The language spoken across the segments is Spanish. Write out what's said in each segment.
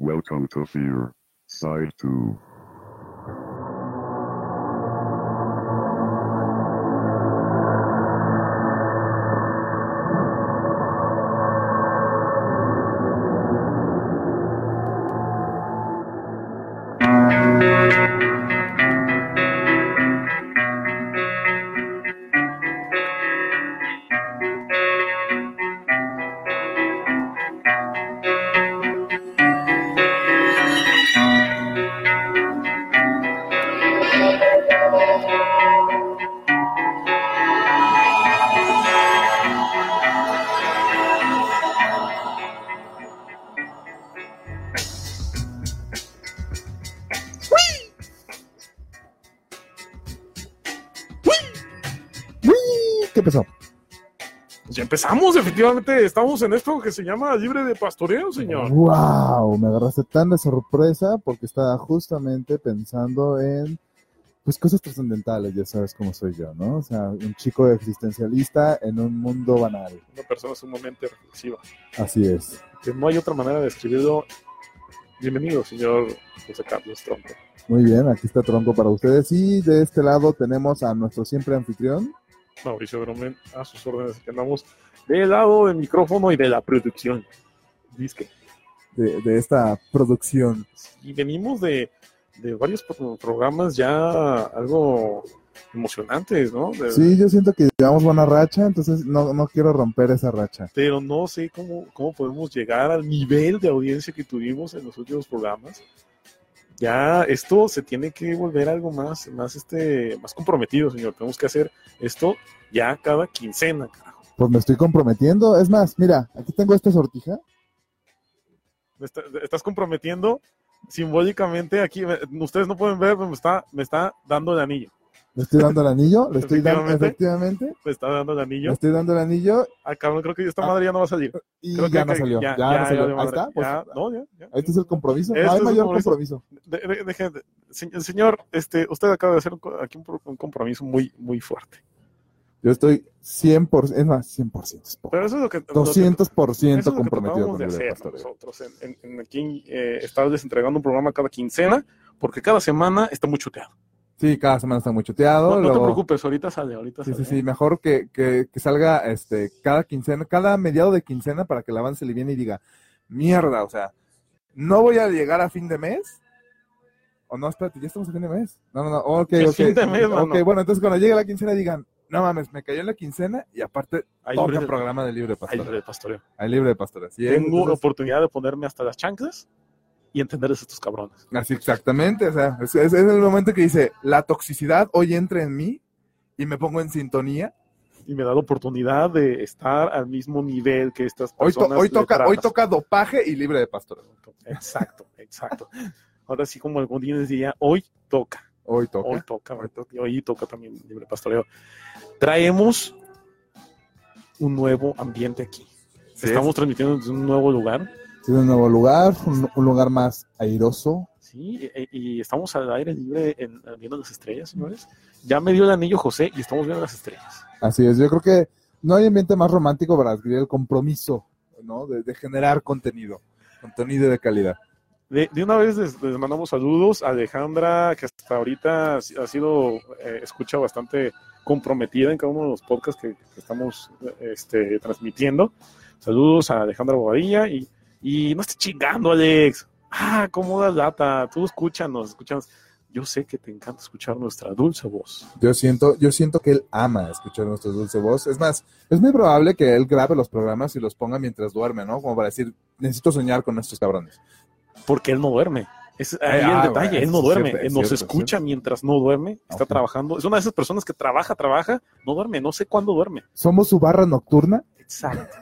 Welcome to Fear, Side 2. Empezamos, efectivamente, estamos en esto que se llama libre de pastoreo, señor. ¡Wow! Me agarraste tan de sorpresa porque estaba justamente pensando en pues cosas trascendentales, ya sabes cómo soy yo, ¿no? O sea, un chico existencialista en un mundo banal. Una persona sumamente reflexiva. Así es. Que no hay otra manera de describirlo. Bienvenido, señor José Carlos Tronco. Muy bien, aquí está Tronco para ustedes. Y de este lado tenemos a nuestro siempre anfitrión. Mauricio Bromen, a sus órdenes, que andamos del lado del micrófono y de la producción. Disque. De, de esta producción. Y venimos de, de varios pro- programas ya algo emocionantes, ¿no? De- Sí, yo siento que llevamos buena racha, entonces no, no quiero romper esa racha. Pero no sé cómo, cómo podemos llegar al nivel de audiencia que tuvimos en los últimos programas. Ya esto se tiene que volver algo más, más, este, más comprometido, señor. Tenemos que hacer esto ya cada quincena, carajo. Pues me estoy comprometiendo. Es más, mira, aquí tengo esta sortija. Me está- estás comprometiendo simbólicamente aquí. Ustedes no pueden ver, pero me está, me está dando el anillo. Le estoy dando el anillo, le estoy dando Efectivamente. Me está dando el le anillo. estoy dando el anillo Ah, cabrón, creo que esta Ah. madre ya no va a salir. y Creo ya que- no salió. Ya, Ya, no salió. ya, Ahí está, pues, ya, no, ya, ya. este es el compromiso. Este no hay mayor compromiso. compromiso. De- de- deje de- se- señor, este, usted acaba de hacer un, aquí un, un compromiso muy, muy fuerte. Yo estoy 100%, es más, 100%, es poco. Pero eso es lo que, lo que- 200% eso es lo que comprometido con de el hacer pastoreo. nosotros en, en- aquí eh, estarles entregando un programa cada quincena, porque cada semana está muy chuteado. Sí, cada semana está muy chuteado. No, no te preocupes, ahorita sale, ahorita Sí, sale. sí, sí, mejor que, que, que salga este cada quincena, cada mediado de quincena para que el avance le viene y diga, mierda, o sea, no voy a llegar a fin de mes. O no, espérate, ya estamos a fin de mes. No, no, no, ok, ¿Qué ok. fin de mes, ok, mano? bueno, entonces cuando llegue la quincena digan, no mames, me cayó en la quincena y aparte Hay toca libre, programa de libre hay pastor. libre de pastoreo. Hay libre de pastor. Así es, Tengo entonces- oportunidad de ponerme hasta las chanclas y entenderles a estos cabrones. Así exactamente, o sea, es, es- el momento que dice, la toxicidad hoy entra en mí y me pongo en sintonía. Y me da la oportunidad de estar al mismo nivel que estas Hoy, to- personas. hoy, toca, hoy toca dopaje y libre de pastor. Exacto, exacto. Ahora sí, como algún día hoy toca. Hoy toca. Hoy toca, Hoy toca. y hoy toca también libre pastoreo. Traemos un nuevo ambiente aquí. Sí, Estamos transmitiendo desde un nuevo lugar, Sí, un nuevo lugar, un, un lugar más airoso. ¿sí? E- Y, estamos al aire libre en, viendo las estrellas, señores. Ya me dio el anillo José y estamos viendo las estrellas. Así es, yo creo que no hay ambiente más romántico para adquirir el compromiso, ¿no? De, de generar contenido, contenido de calidad. De, una vez les, mandamos saludos a Alejandra, que hasta ahorita ha si- ha sido, eh, escucha bastante comprometida en cada uno de los podcasts que, estamos este, transmitiendo. Saludos a Alejandra Bobadilla y, y no estés chingando, Alex. Ah, cómo das lata. Tú escúchanos, escúchanos. Yo sé que te encanta escuchar nuestra dulce voz. Yo siento, yo siento que él ama escuchar nuestra dulce voz. Es más, es muy probable que él grabe los programas y los ponga mientras duerme, ¿no? Como para decir, necesito soñar con estos cabrones. Porque él no duerme. Es ahí Ah, el detalle, bueno, él no duerme, cierto, él nos cierto, escucha mientras no duerme, está trabajando. Es una de esas personas que trabaja, trabaja, no duerme, no sé cuándo duerme. Somos su barra nocturna. Exacto,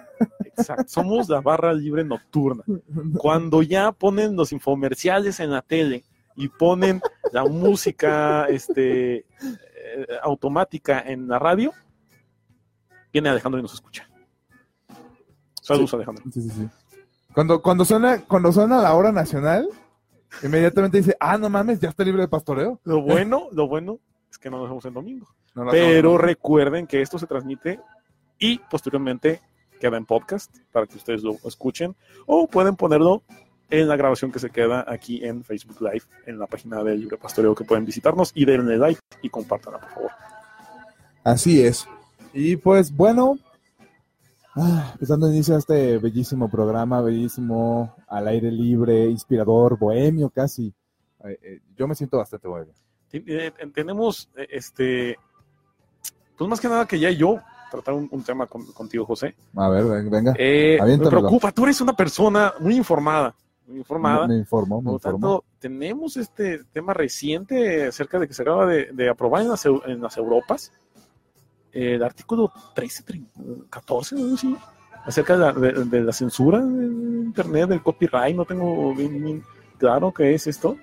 exacto. Somos la barra libre nocturna. Cuando ya ponen los infomerciales en la tele y ponen la música este, eh, automática en la radio, viene Alejandro y nos escucha. Saludos, Alejandro. Sí, sí, sí. Cuando, cuando suena, cuando suena la hora nacional, inmediatamente dice, ah, no mames, ya está libre de pastoreo. Lo bueno, lo bueno es que no nos vemos el domingo. No Pero recuerden que esto se transmite y posteriormente queda en podcast para que ustedes lo escuchen o pueden ponerlo en la grabación que se queda aquí en Facebook Live, en la página del Libre Pastoreo que pueden visitarnos y denle like y compártanla, por favor. Así es. Y pues bueno, ah, pues dando inicio a este bellísimo programa, bellísimo, al aire libre, inspirador, bohemio casi. Eh, eh, yo me siento bastante bohemio. Eh, tenemos, este, pues más que nada que ya yo tratar un, un tema con- contigo, José. A ver, ven- venga. Eh, me preocupa, tú eres una persona muy informada, muy informada. me, me informo, me Por lo informo. tanto, tenemos este tema reciente acerca de que se acaba de, de aprobar en las, en las Europas el artículo 13, tre- 14, ¿no? Sí, acerca de la, de- de la censura de Internet, del copyright. No tengo bien, bien claro qué es esto.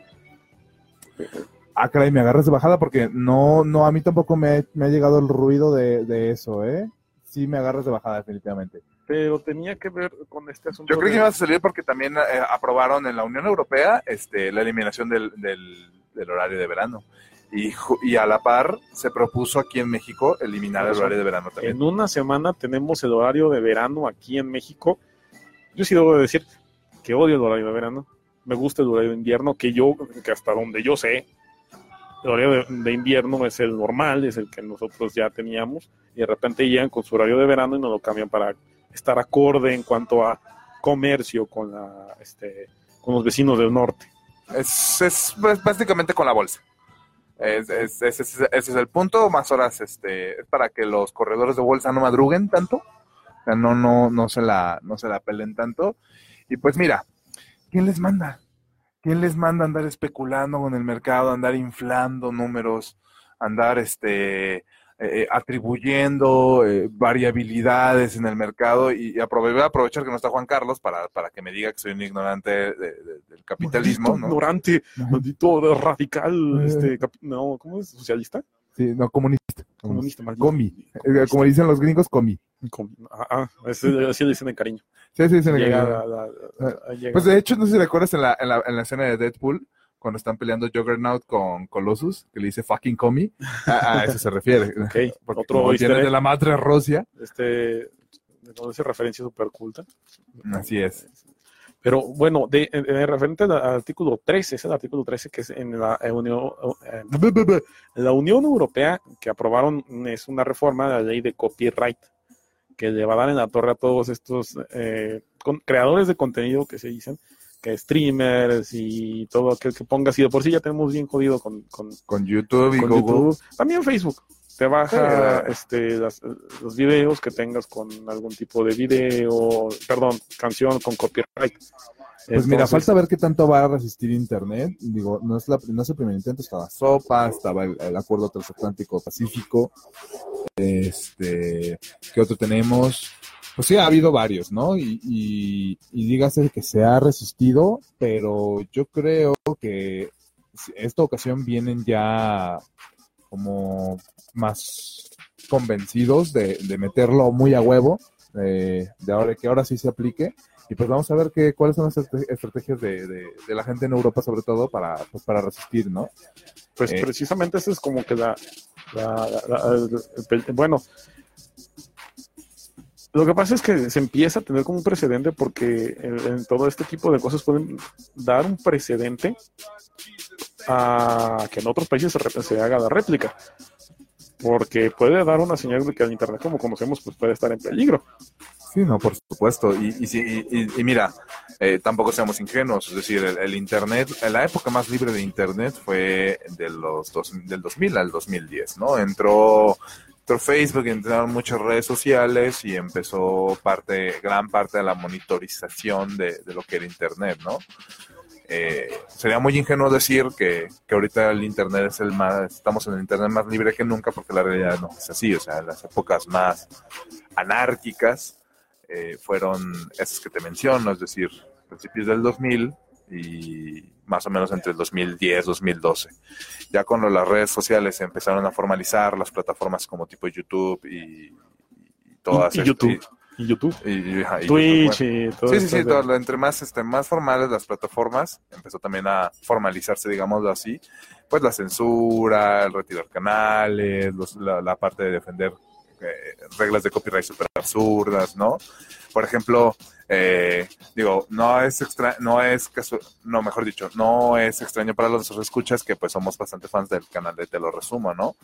Ah, caray, me agarras de bajada porque no, no, a mí tampoco me, me ha llegado el ruido de, de eso, ¿eh? Sí, me agarras de bajada, definitivamente. Pero tenía que ver con este asunto. Yo creo que iba a salir porque también eh, aprobaron en la Unión Europea este, la eliminación del, del, del horario de verano. Y, a la par se propuso aquí en México eliminar el horario de verano también. En una semana tenemos el horario de verano aquí en México. Yo sí debo de decir que odio el horario de verano. Me gusta el horario de invierno, que yo, que hasta donde yo sé, el horario de, de invierno es el normal, es el que nosotros ya teníamos, y de repente llegan con su horario de verano y nos lo cambian para estar acorde en cuanto a comercio con la, este, con los vecinos del norte. Es, es, pues, básicamente con la bolsa. Es- es- es- es- ese es el punto, más horas este, es para que los corredores de bolsa no madruguen tanto, o sea, no, no, no, se la, no se la pelen tanto. Y pues mira, ¿quién les manda? ¿Quién les manda andar especulando con el mercado, andar inflando números, andar este, eh, eh, atribuyendo eh, variabilidades en el mercado? Y, y aprove- voy a aprovechar que no está Juan Carlos para, para que me diga que soy un ignorante de- de- del capitalismo. Maldito ¿no? ignorante, maldito radical, Eh. este, cap- no, ¿cómo es? ¿Socialista? Sí, no, comunista. Comunista, maldito. Comi. Como dicen los gringos, comi. Com- Ah, ah, así le dicen en cariño. Sí, la- la- la- llega. Pues de hecho, no sé si recuerdas en la, en la, en la escena de Deadpool, cuando están peleando Juggernaut con Colossus, que le dice fucking comi. A, a eso se refiere. Ok, Porque otro como viene de la madre Rusia. este, de donde hace referencia super culta. Así es. Pero bueno, de, en- en referente al artículo 13, es el artículo 13 que es en la eh, Unión, eh, la Unión Europea que aprobaron es una reforma de la ley de copyright que le va a dar en la torre a todos estos eh, con- creadores de contenido que se dicen, streamers y todo aquel que ponga así de por sí ya tenemos bien jodido con, con, Con YouTube y con Google. YouTube. También Facebook. Te baja Sí, este, las- los videos que tengas con algún tipo de video, perdón, canción con copyright. Pues mira, falta ver qué tanto va a resistir Internet. Digo, no es, la, no es el primer intento, estaba SOPA, estaba el, el Acuerdo Transatlántico Pacífico. Este, ¿qué otro tenemos? Pues sí, ha habido varios, ¿no? Y, y, y dígase que se ha resistido, pero yo creo que esta ocasión vienen ya como más convencidos de, de meterlo muy a huevo, de, de ahora que ahora sí se aplique. Y pues vamos a ver qué, cuáles son las estrate- estrategias de, de- de la gente en Europa, sobre todo, para, pues, para resistir, ¿no? Pues Eh. precisamente eso es como que la, la- bueno, lo que pasa es que se empieza a tener como un precedente porque en, todo este tipo de cosas pueden dar un precedente a que en otros países se, se haga la réplica. Porque puede dar una señal de que el Internet como conocemos pues puede estar en peligro. Sí, no, por supuesto. Y, y, y- y- mira, eh, tampoco seamos ingenuos. Es decir, el, el Internet, la época más libre de Internet fue de los dos, del 2000 al 2010, ¿no? Entró, entró Facebook, entraron muchas redes sociales y empezó parte, gran parte de la monitorización de, lo que era Internet, ¿no? Eh, sería muy ingenuo decir que, que ahorita el Internet es el más, estamos en el Internet más libre que nunca, porque la realidad no es así. O sea, las épocas más anárquicas eh, fueron esas que te menciono, es decir, principios del 2000 y más o menos entre el 2010, 2012. Ya cuando las redes sociales se empezaron a formalizar, las plataformas como tipo YouTube y, y todas Y- YouTube. Y YouTube, y- y- ajá, y Twitch YouTube, y todo Sí, sí, sí, de- todo lo- entre más, este, más formales las plataformas, empezó también a formalizarse, digámoslo así, pues la censura, el retirar canales, los- la, la parte de defender eh, reglas de copyright super absurdas, ¿no? Por ejemplo, Eh, digo, no es extra, no es casu- no, mejor dicho, no es extraño para los escuchas que pues somos bastante fans del canal de Te lo resumo, ¿no?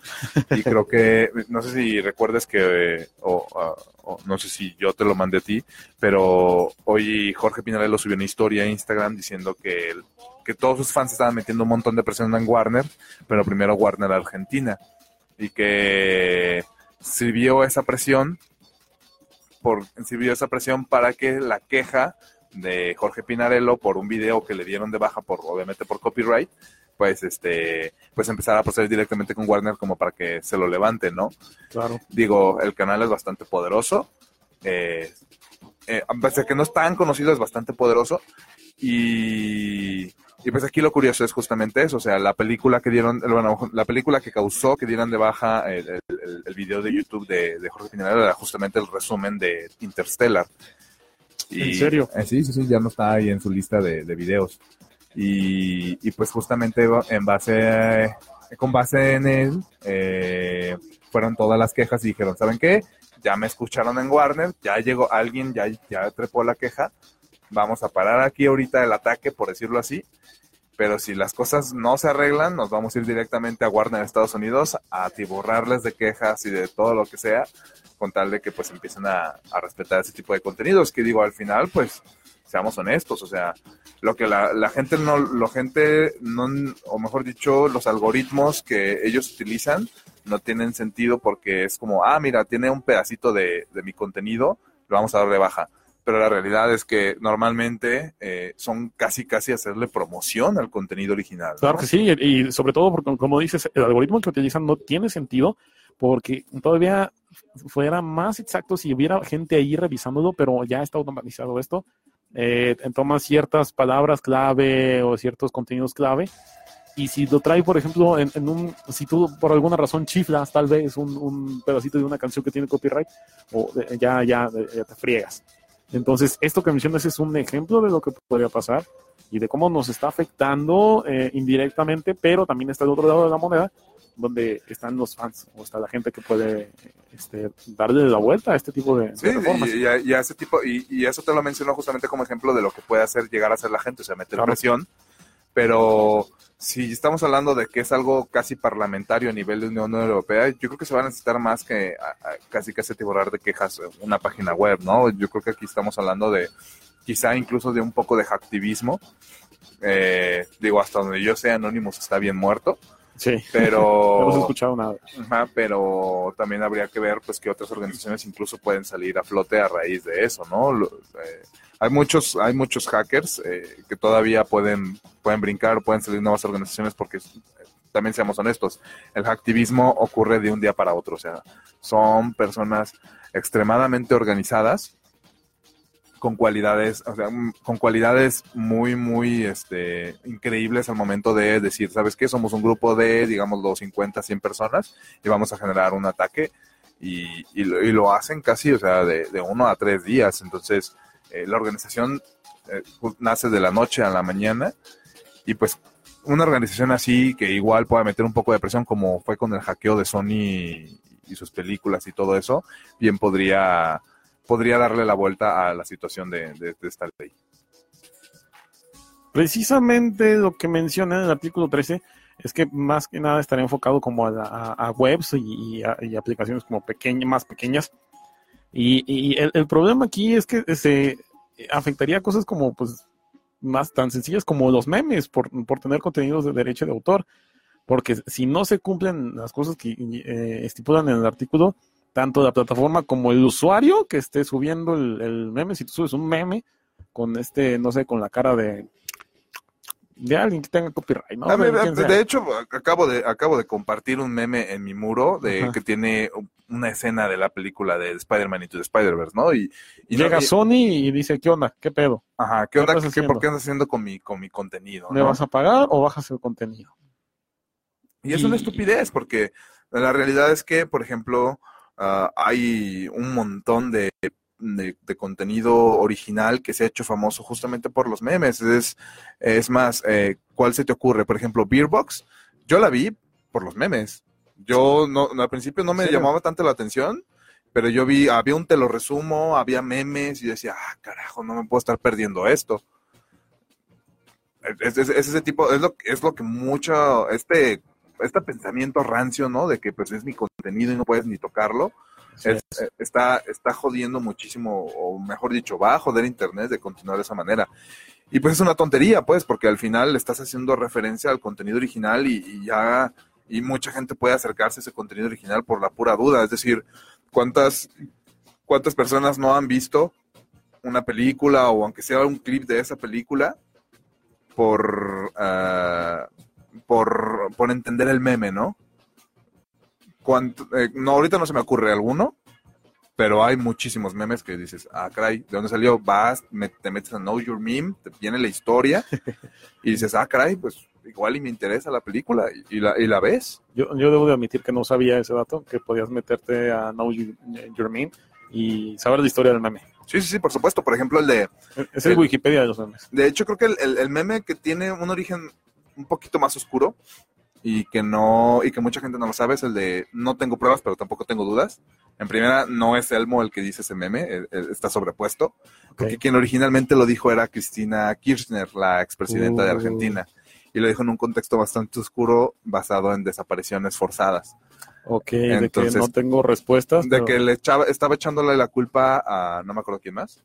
Y creo que, no sé si recuerdes que, eh, o, ah, o no sé si yo te lo mandé a ti, pero hoy Jorge Pinarello subió una historia a Instagram diciendo que, el- que todos sus fans estaban metiendo un montón de presión en Warner, pero primero Warner Argentina, y que sirvió esa presión por sirvió esa presión para que la queja de Jorge Pinarello por un video que le dieron de baja por obviamente por copyright pues este pues empezar a proceder directamente con Warner como para que se lo levante no Claro. digo el canal es bastante poderoso eh, eh, a que no es tan conocido es bastante poderoso y y pues aquí lo curioso es justamente eso, o sea, la película que dieron, bueno, la película que causó que dieran de baja el, el, el- video de YouTube de, de Jorge Pinarello era justamente el resumen de Interstellar. ¿En serio? eh, sí, sí, sí, ya no está ahí en su lista de, de videos. Y, y pues justamente en base, con base en él, eh, fueron todas las quejas y dijeron, ¿saben qué? Ya me escucharon en Warner, ya llegó alguien, ya, ya trepó la queja, vamos a parar aquí ahorita el ataque, por decirlo así. Pero si las cosas no se arreglan, nos vamos a ir directamente a Warner Estados Unidos a atiborrarles de quejas y de todo lo que sea, con tal de que pues empiecen a, respetar ese tipo de contenidos. Que digo, al final, pues, seamos honestos, o sea, lo que la, la gente no, lo gente no, o mejor dicho, los algoritmos que ellos utilizan no tienen sentido porque es como, ah, mira, tiene un pedacito de, de mi contenido, lo vamos a dar de baja pero la realidad es que normalmente eh, son casi casi hacerle promoción al contenido original. ¿no? Claro que sí, y sobre todo porque, como dices, el algoritmo que utilizan no tiene sentido, porque todavía fuera más exacto si hubiera gente ahí revisándolo, pero ya está automatizado esto. Eh, toma ciertas palabras clave o ciertos contenidos clave. Y si lo trae, por ejemplo, en, en un, si tú por alguna razón chiflas tal vez un, un pedacito de una canción que tiene copyright, o de- ya, ya, ya te friegas. Entonces, esto que mencionas es un ejemplo de lo que podría pasar y de cómo nos está afectando eh, indirectamente, pero también está el otro lado de la moneda, donde están los fans o está la gente que puede este, darle la vuelta a este tipo de, de Sí, reformas. y, y y a ese tipo, y, y eso te lo menciono justamente como ejemplo de lo que puede hacer llegar a ser la gente, o sea, meter Claro. presión, pero si estamos hablando de que es algo casi parlamentario a nivel de Unión Europea, yo creo que se va a necesitar más que a- a- casi casi atiborrar de quejas una página web, ¿no? Yo creo que aquí estamos hablando de quizá incluso de un poco de hacktivismo. Eh, digo, hasta donde yo sé, Anonymous está bien muerto, Sí, no hemos pero... escuchado nada. Ajá, pero también habría que ver pues que otras organizaciones incluso pueden salir a flote a raíz de eso, ¿no? Eh, hay muchos, hay muchos hackers eh, que todavía pueden, pueden brincar, pueden salir nuevas organizaciones porque eh, también seamos honestos, el hacktivismo ocurre de un día para otro, o sea, son personas extremadamente organizadas con cualidades, o sea, mm, con cualidades muy, muy este, increíbles al momento de decir, ¿sabes qué? Somos un grupo de, digamos, los 50, 100 personas y vamos a generar un ataque y, y, lo, y lo hacen casi, o sea, de, uno a tres días. Entonces, eh, la organización eh, nace de la noche a la mañana y pues una organización así que igual pueda meter un poco de presión como fue con el hackeo de Sony y sus películas y todo eso, bien podría podría darle la vuelta a la situación de, de, de esta ley. Precisamente lo que menciona en el artículo 13 es que más que nada estaría enfocado como a, a- a webs y, y a- y aplicaciones como pequeñas, más pequeñas. Y, y el, el problema aquí es que se afectaría a cosas como pues más tan sencillas como los memes por, por tener contenidos de derecho de autor. Porque si no se cumplen las cosas que eh, estipulan en el artículo, tanto la plataforma como el usuario que esté subiendo el, el meme, si tú subes un meme con este, no sé, con la cara de de alguien que tenga copyright, ¿no? A ver, De hecho, acabo de, acabo de compartir un meme en mi muro de Ajá. que tiene una escena de la película de Spider-Man y the Spider-Verse, ¿no? Y, y no- Llega y- Sony y dice, ¿qué onda? ¿Qué pedo? ajá, ¿qué ¿qué onda? ¿Qué, ¿Por qué andas haciendo con mi, con mi contenido? ¿Me no? vas a pagar o bajas el contenido? Y es una estupidez, porque la realidad es que, por ejemplo, ah, hay un montón de, de- de contenido original que se ha hecho famoso justamente por los memes. Es, es más, eh, ¿cuál se te ocurre? Por ejemplo, Beerbox, yo la vi por los memes. Yo no, al principio no me llamaba tanto la atención pero yo vi, había un te lo resumo, había memes y decía, ah, carajo, no me puedo estar perdiendo esto. Es, es- es ese tipo, es lo, es lo que mucho, este, este pensamiento rancio, ¿no? De que pues es mi contenido y no puedes ni tocarlo, Sí, es- eh, está, está jodiendo muchísimo, o mejor dicho, va a joder Internet de continuar de esa manera. Y pues es una tontería, pues, porque al final estás haciendo referencia al contenido original y, y ya, y mucha gente puede acercarse a ese contenido original por la pura duda. Es decir, ¿cuántas, cuántas personas no han visto una película o aunque sea un clip de esa película por, ah, por, por entender el meme, ¿no? Cuánto- eh, no, ahorita no se me ocurre alguno, pero hay muchísimos memes que dices, ah, caray, ¿de dónde salió? Vas, me- te metes a Know Your Meme, te viene la historia y dices, ah, caray, pues igual y me interesa la película y, y la, y la ves. Yo, yo debo de admitir que no sabía ese dato, que podías meterte a Know You- Your Meme y saber la historia del meme. Sí, sí, sí, por supuesto. Por ejemplo, el de, Es el El- Wikipedia de los memes. de hecho, creo que el, el- el meme que tiene un origen un poquito más oscuro y que no, y que mucha gente no lo sabe, es el de no tengo pruebas, pero tampoco tengo dudas. En primera, no es Elmo el que dice ese meme, eh, eh, está sobrepuesto. Porque quien originalmente lo dijo era Cristina Kirchner, la expresidenta de Uh. Argentina. Y lo dijo en un contexto bastante oscuro basado en desapariciones forzadas. Ok, de Entonces, que no tengo respuestas. De pero- que le echaba, estaba echándole la culpa a, no me acuerdo quién más,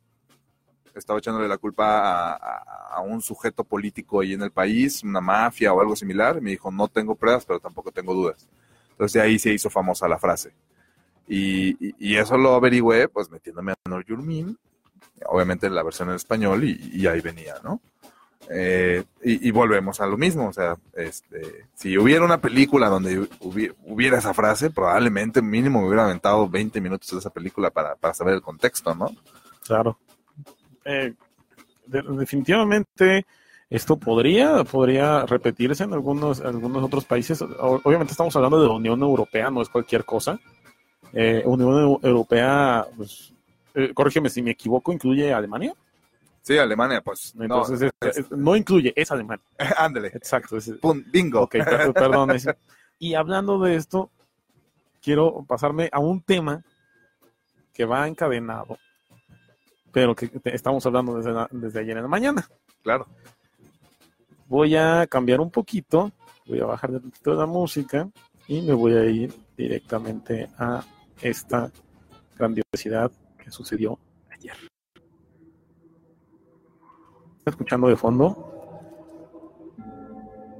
estaba echándole la culpa a, a- a un sujeto político ahí en el país, una mafia o algo similar. Y me dijo, no tengo pruebas, pero tampoco tengo dudas. Entonces de ahí se hizo famosa la frase. Y, y- y eso lo averigüé, pues metiéndome a Know Your Meme, obviamente la versión en español, y, y ahí venía, ¿no? Eh, y, volvemos a lo mismo, o sea, este, si hubiera una película donde hubi- hubiera esa frase, probablemente mínimo me hubiera aventado 20 minutos de esa película para, para saber el contexto, ¿no? Claro. Eh, de- definitivamente esto podría, podría repetirse en algunos, algunos otros países. Obviamente estamos hablando de la Unión Europea, no es cualquier cosa. Eh, Unión Eu- Europea, pues, eh, corrígeme si me equivoco, incluye Alemania. Sí, Alemania, pues. Entonces, no, es- es- no incluye, es Alemania. ándale, Exacto. es- pum, bingo. Ok, perdón. Y hablando de esto, quiero pasarme a un tema que va encadenado, pero que estamos hablando desde, la- desde ayer en la mañana. Claro. Voy a cambiar un poquito, voy a bajar un poquito de la música y me voy a ir directamente a esta grandiosidad que sucedió ayer. ¿Está escuchando de fondo?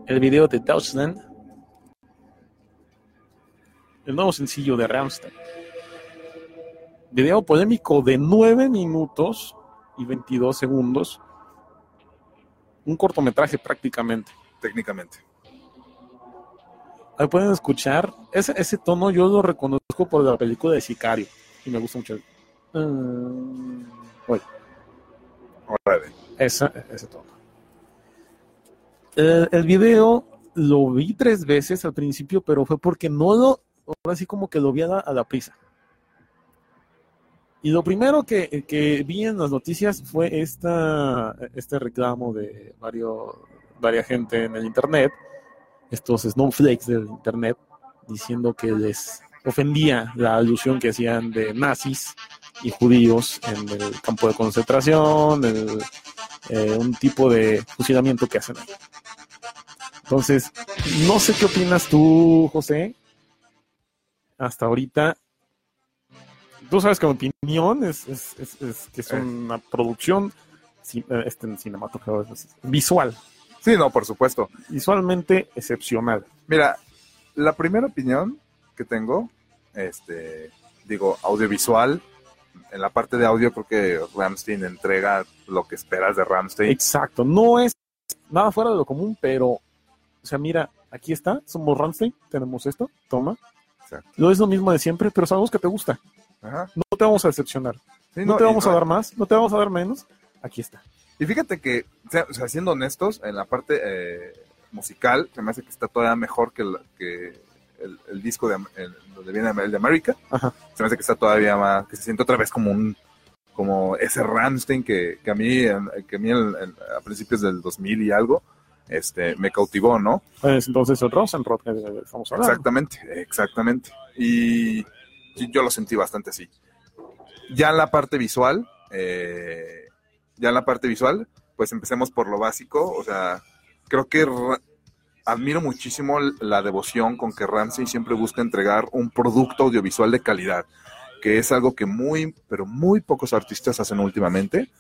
El video de Deutschland el nuevo sencillo de Rammstein. Video polémico de 9 minutos y 22 segundos. Un cortometraje prácticamente. Técnicamente. Ahí pueden escuchar. Ese, ese tono yo lo reconozco por la película de Sicario. Y me gusta mucho. Mm, oye, Órale. esa- ese tono. El, el video lo vi tres veces al principio, pero fue porque no lo, ahora sí como que lo vi a la, a la prisa. Y lo primero que, que vi en las noticias fue esta, este reclamo de varios, varias gente en el internet, estos snowflakes del internet, diciendo que les ofendía la alusión que hacían de nazis y judíos en el campo de concentración, el, eh, un tipo de fusilamiento que hacen ahí. Entonces, no sé qué opinas tú, José. Hasta ahorita, tú sabes que mi opinión es, es- es- es que es Eh. una producción ci- eh, este, cinematográfica, visual, Sí, no, por supuesto. visualmente excepcional. Mira, la primera opinión que tengo, este, digo, audiovisual, en la parte de audio creo que Ramstein entrega lo que esperas de Ramstein. Exacto, no es nada fuera de lo común, pero, o sea, mira, aquí está, somos Ramstein, tenemos esto, toma. Exacto. Lo es lo mismo de siempre, pero sabemos que te gusta. Ajá. No te vamos a decepcionar. Sí, No, te vamos no- a dar más, no te vamos a dar menos. Aquí está. Y fíjate que, o sea, siendo honestos, en la parte eh, musical, se me hace que está todavía mejor que, la- que el, el disco de el, donde viene el de América. Ajá. Se me hace que está todavía más, que se siente otra vez como un como ese Ramstein que, que a mí, que a mí a principios del 2000 y algo, este, me cautivó, ¿no? Es entonces el Rosenrod que estamos hablando. Exactamente, exactamente. Y yo lo sentí bastante así. Ya en la parte visual, eh, ya en la parte visual, pues empecemos por lo básico, o sea, creo que admiro muchísimo la devoción con que Ramsey siempre busca entregar un producto audiovisual de calidad, que es algo que muy, pero muy pocos artistas hacen últimamente.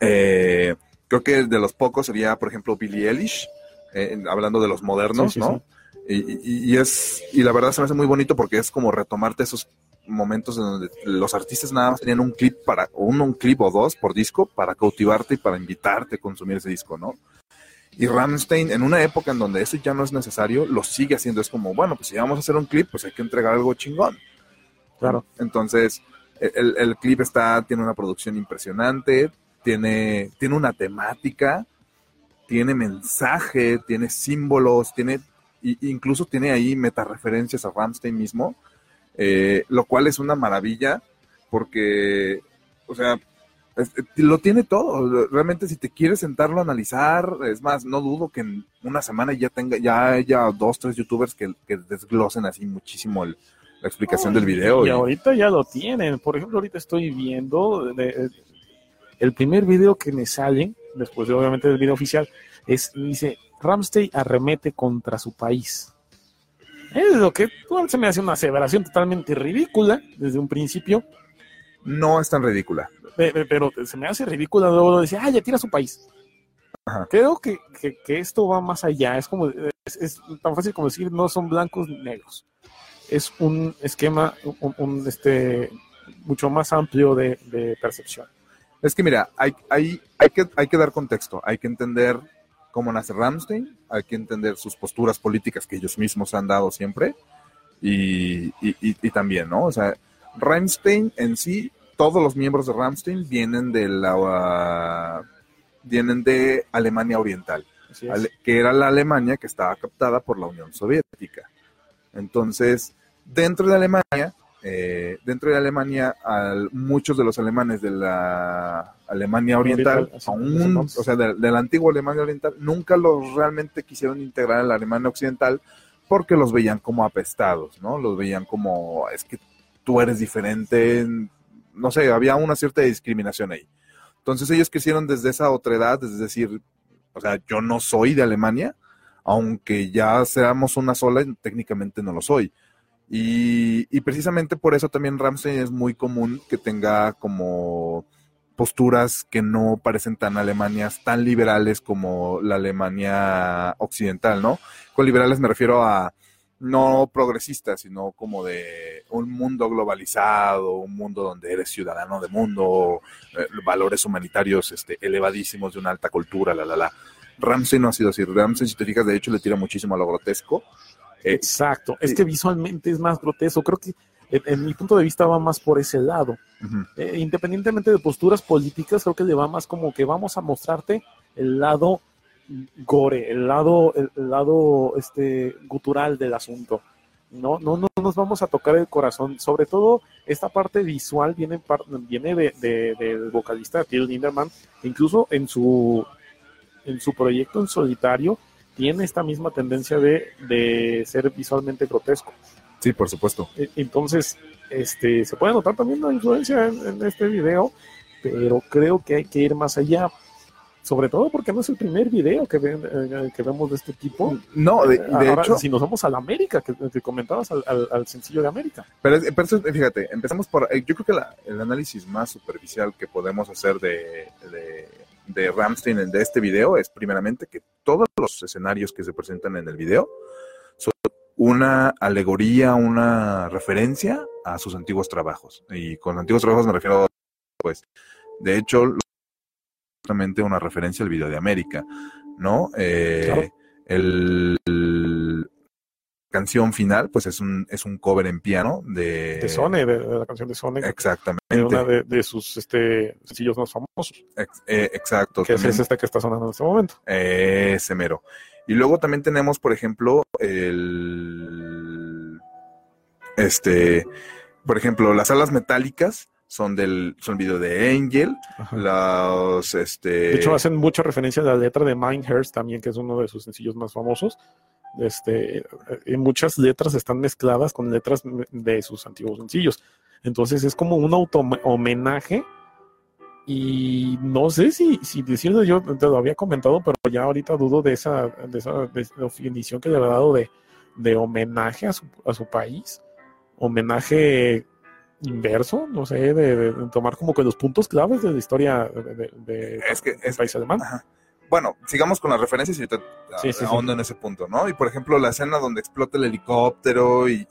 Eh, creo que de los pocos sería, por ejemplo, Billie Eilish, eh, hablando de los modernos, Sí, sí, ¿no? Y, y- y es, y la verdad se me hace muy bonito porque es como retomarte esos momentos en donde los artistas nada más tenían un clip para, o un, un clip o dos por disco para cautivarte y para invitarte a consumir ese disco, ¿no? Y Rammstein, en una época en donde eso ya no es necesario, lo sigue haciendo. Es como, bueno, pues si vamos a hacer un clip, pues hay que entregar algo chingón. Claro. Entonces, el, el clip está, tiene una producción impresionante, tiene, tiene una temática, tiene mensaje, tiene símbolos, tiene, y- incluso tiene ahí metareferencias a Rammstein mismo, eh, lo cual es una maravilla, porque, o sea, es- lo tiene todo. Realmente, si te quieres sentarlo a analizar, es más, no dudo que en una semana ya tenga, ya haya dos, tres youtubers que, que desglosen así muchísimo el- la explicación del video. Y y- ahorita ya lo tienen. Por ejemplo, ahorita estoy viendo de- el primer video que me sale, después de, obviamente del video oficial, es, dice, Ramstein arremete contra su país. Es lo que bueno, se me hace una aseveración totalmente ridícula desde un principio, no es tan ridícula. pe- pe- pero se me hace ridícula luego decir, ah, ya tira su país. Ajá. Creo que, que- que esto va más allá, es como, es, es tan fácil como decir, no son blancos ni negros. Es un esquema, un, un, este, mucho más amplio de, de percepción. Es que mira, hay, hay, hay, que, hay que dar contexto, hay que entender cómo nace Ramstein, hay que entender sus posturas políticas que ellos mismos han dado siempre y, y, y- y también, ¿no? O sea, Ramstein en sí, todos los miembros de Ramstein vienen de la vienen de Alemania Oriental. Ale- que era la Alemania que estaba captada por la Unión Soviética. Entonces, dentro de Alemania, eh, dentro de Alemania, al- muchos de los alemanes de la Alemania Oriental, aún, o sea, de, de la antigua Alemania Oriental, nunca los realmente quisieron integrar a la Alemania Occidental porque los veían como apestados, ¿no? Los veían como, es que tú eres diferente, no sé, había una cierta discriminación ahí. Entonces ellos crecieron desde esa otra edad, es decir, o sea, yo no soy de Alemania, aunque ya seamos una sola, técnicamente no lo soy. Y, y precisamente por eso también Ramsey es muy común que tenga como posturas que no parecen tan alemanías, tan liberales como la Alemania occidental, ¿no? Con liberales me refiero a no progresistas, sino como de un mundo globalizado, un mundo donde eres ciudadano de mundo, eh, valores humanitarios este, elevadísimos de una alta cultura, la, la, la. Ramsey no ha sido así. Ramsey, si te fijas, de hecho le tira muchísimo a lo grotesco. Eh, Exacto. Es que visualmente es más grotesco. Creo que en, en mi punto de vista va más por ese lado. Eh, independientemente de posturas políticas, creo que le va más como que vamos a mostrarte el lado gore, el lado, el, el lado este gutural del asunto. No, no, no nos vamos a tocar el corazón. Sobre todo, esta parte visual viene, viene de, de- del vocalista Till Lindemann, que incluso en su, en su proyecto en solitario tiene esta misma tendencia de, de ser visualmente grotesco. Sí, por supuesto. E- Entonces, este, se puede notar también la influencia en, en este video, pero creo que hay que ir más allá. Sobre todo porque no es el primer video que, ven- eh, que vemos de este tipo. No, de, Eh, de ahora, hecho, si nos vamos a la América, que, que comentabas al, al- al sencillo de América. Pero, es- pero eso, fíjate, empezamos por. eh, Yo creo que la- el análisis más superficial que podemos hacer de, de, de Ramstein en- de este video es, primeramente, que todos los escenarios que se presentan en el video son una alegoría, una referencia a sus antiguos trabajos. Y con antiguos trabajos me refiero, pues, de hecho, justamente una referencia al video de América, ¿no? Eh, Claro. el, el- canción final, pues es un, es un cover en piano de... De Sone, de, de la canción de Sone, Exactamente. de una de, de sus este, sencillos más famosos, Ex- eh, exacto. que es, también, es esta que está sonando en este momento. eh, ese mero. Y luego también tenemos, por ejemplo, el... Este... Por ejemplo, las alas metálicas son del son video de Angel. Los, este... De hecho, hacen mucha referencia a la letra de Mindhurst también, que es uno de sus sencillos más famosos. Este, y muchas letras están mezcladas con letras de sus antiguos sencillos. Entonces es como un auto homenaje y no sé si, si decirlo, yo te lo había comentado, pero ya ahorita dudo de esa, de esa definición que le ha dado de, de homenaje a su, a su país. Homenaje inverso, no sé, de, tomar como que los puntos claves de la historia de, es que, es, país alemán. Bueno, sigamos con las referencias y te ahondo en ese punto, ¿no? Y por ejemplo, la escena donde explota el helicóptero y,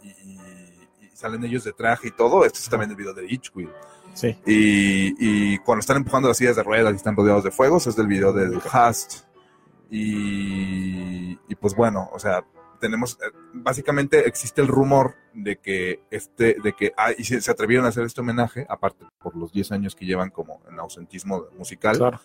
salen ellos de traje y todo, esto es también el video de Itchwill. Sí. Y, cuando están empujando las sillas de ruedas y están rodeados de fuegos, es del video de Hast. Y, y pues bueno, o sea, tenemos, eh, básicamente existe el rumor de que este, de que ah, y se, atrevieron a hacer este homenaje, aparte por los 10 años que llevan como en ausentismo musical,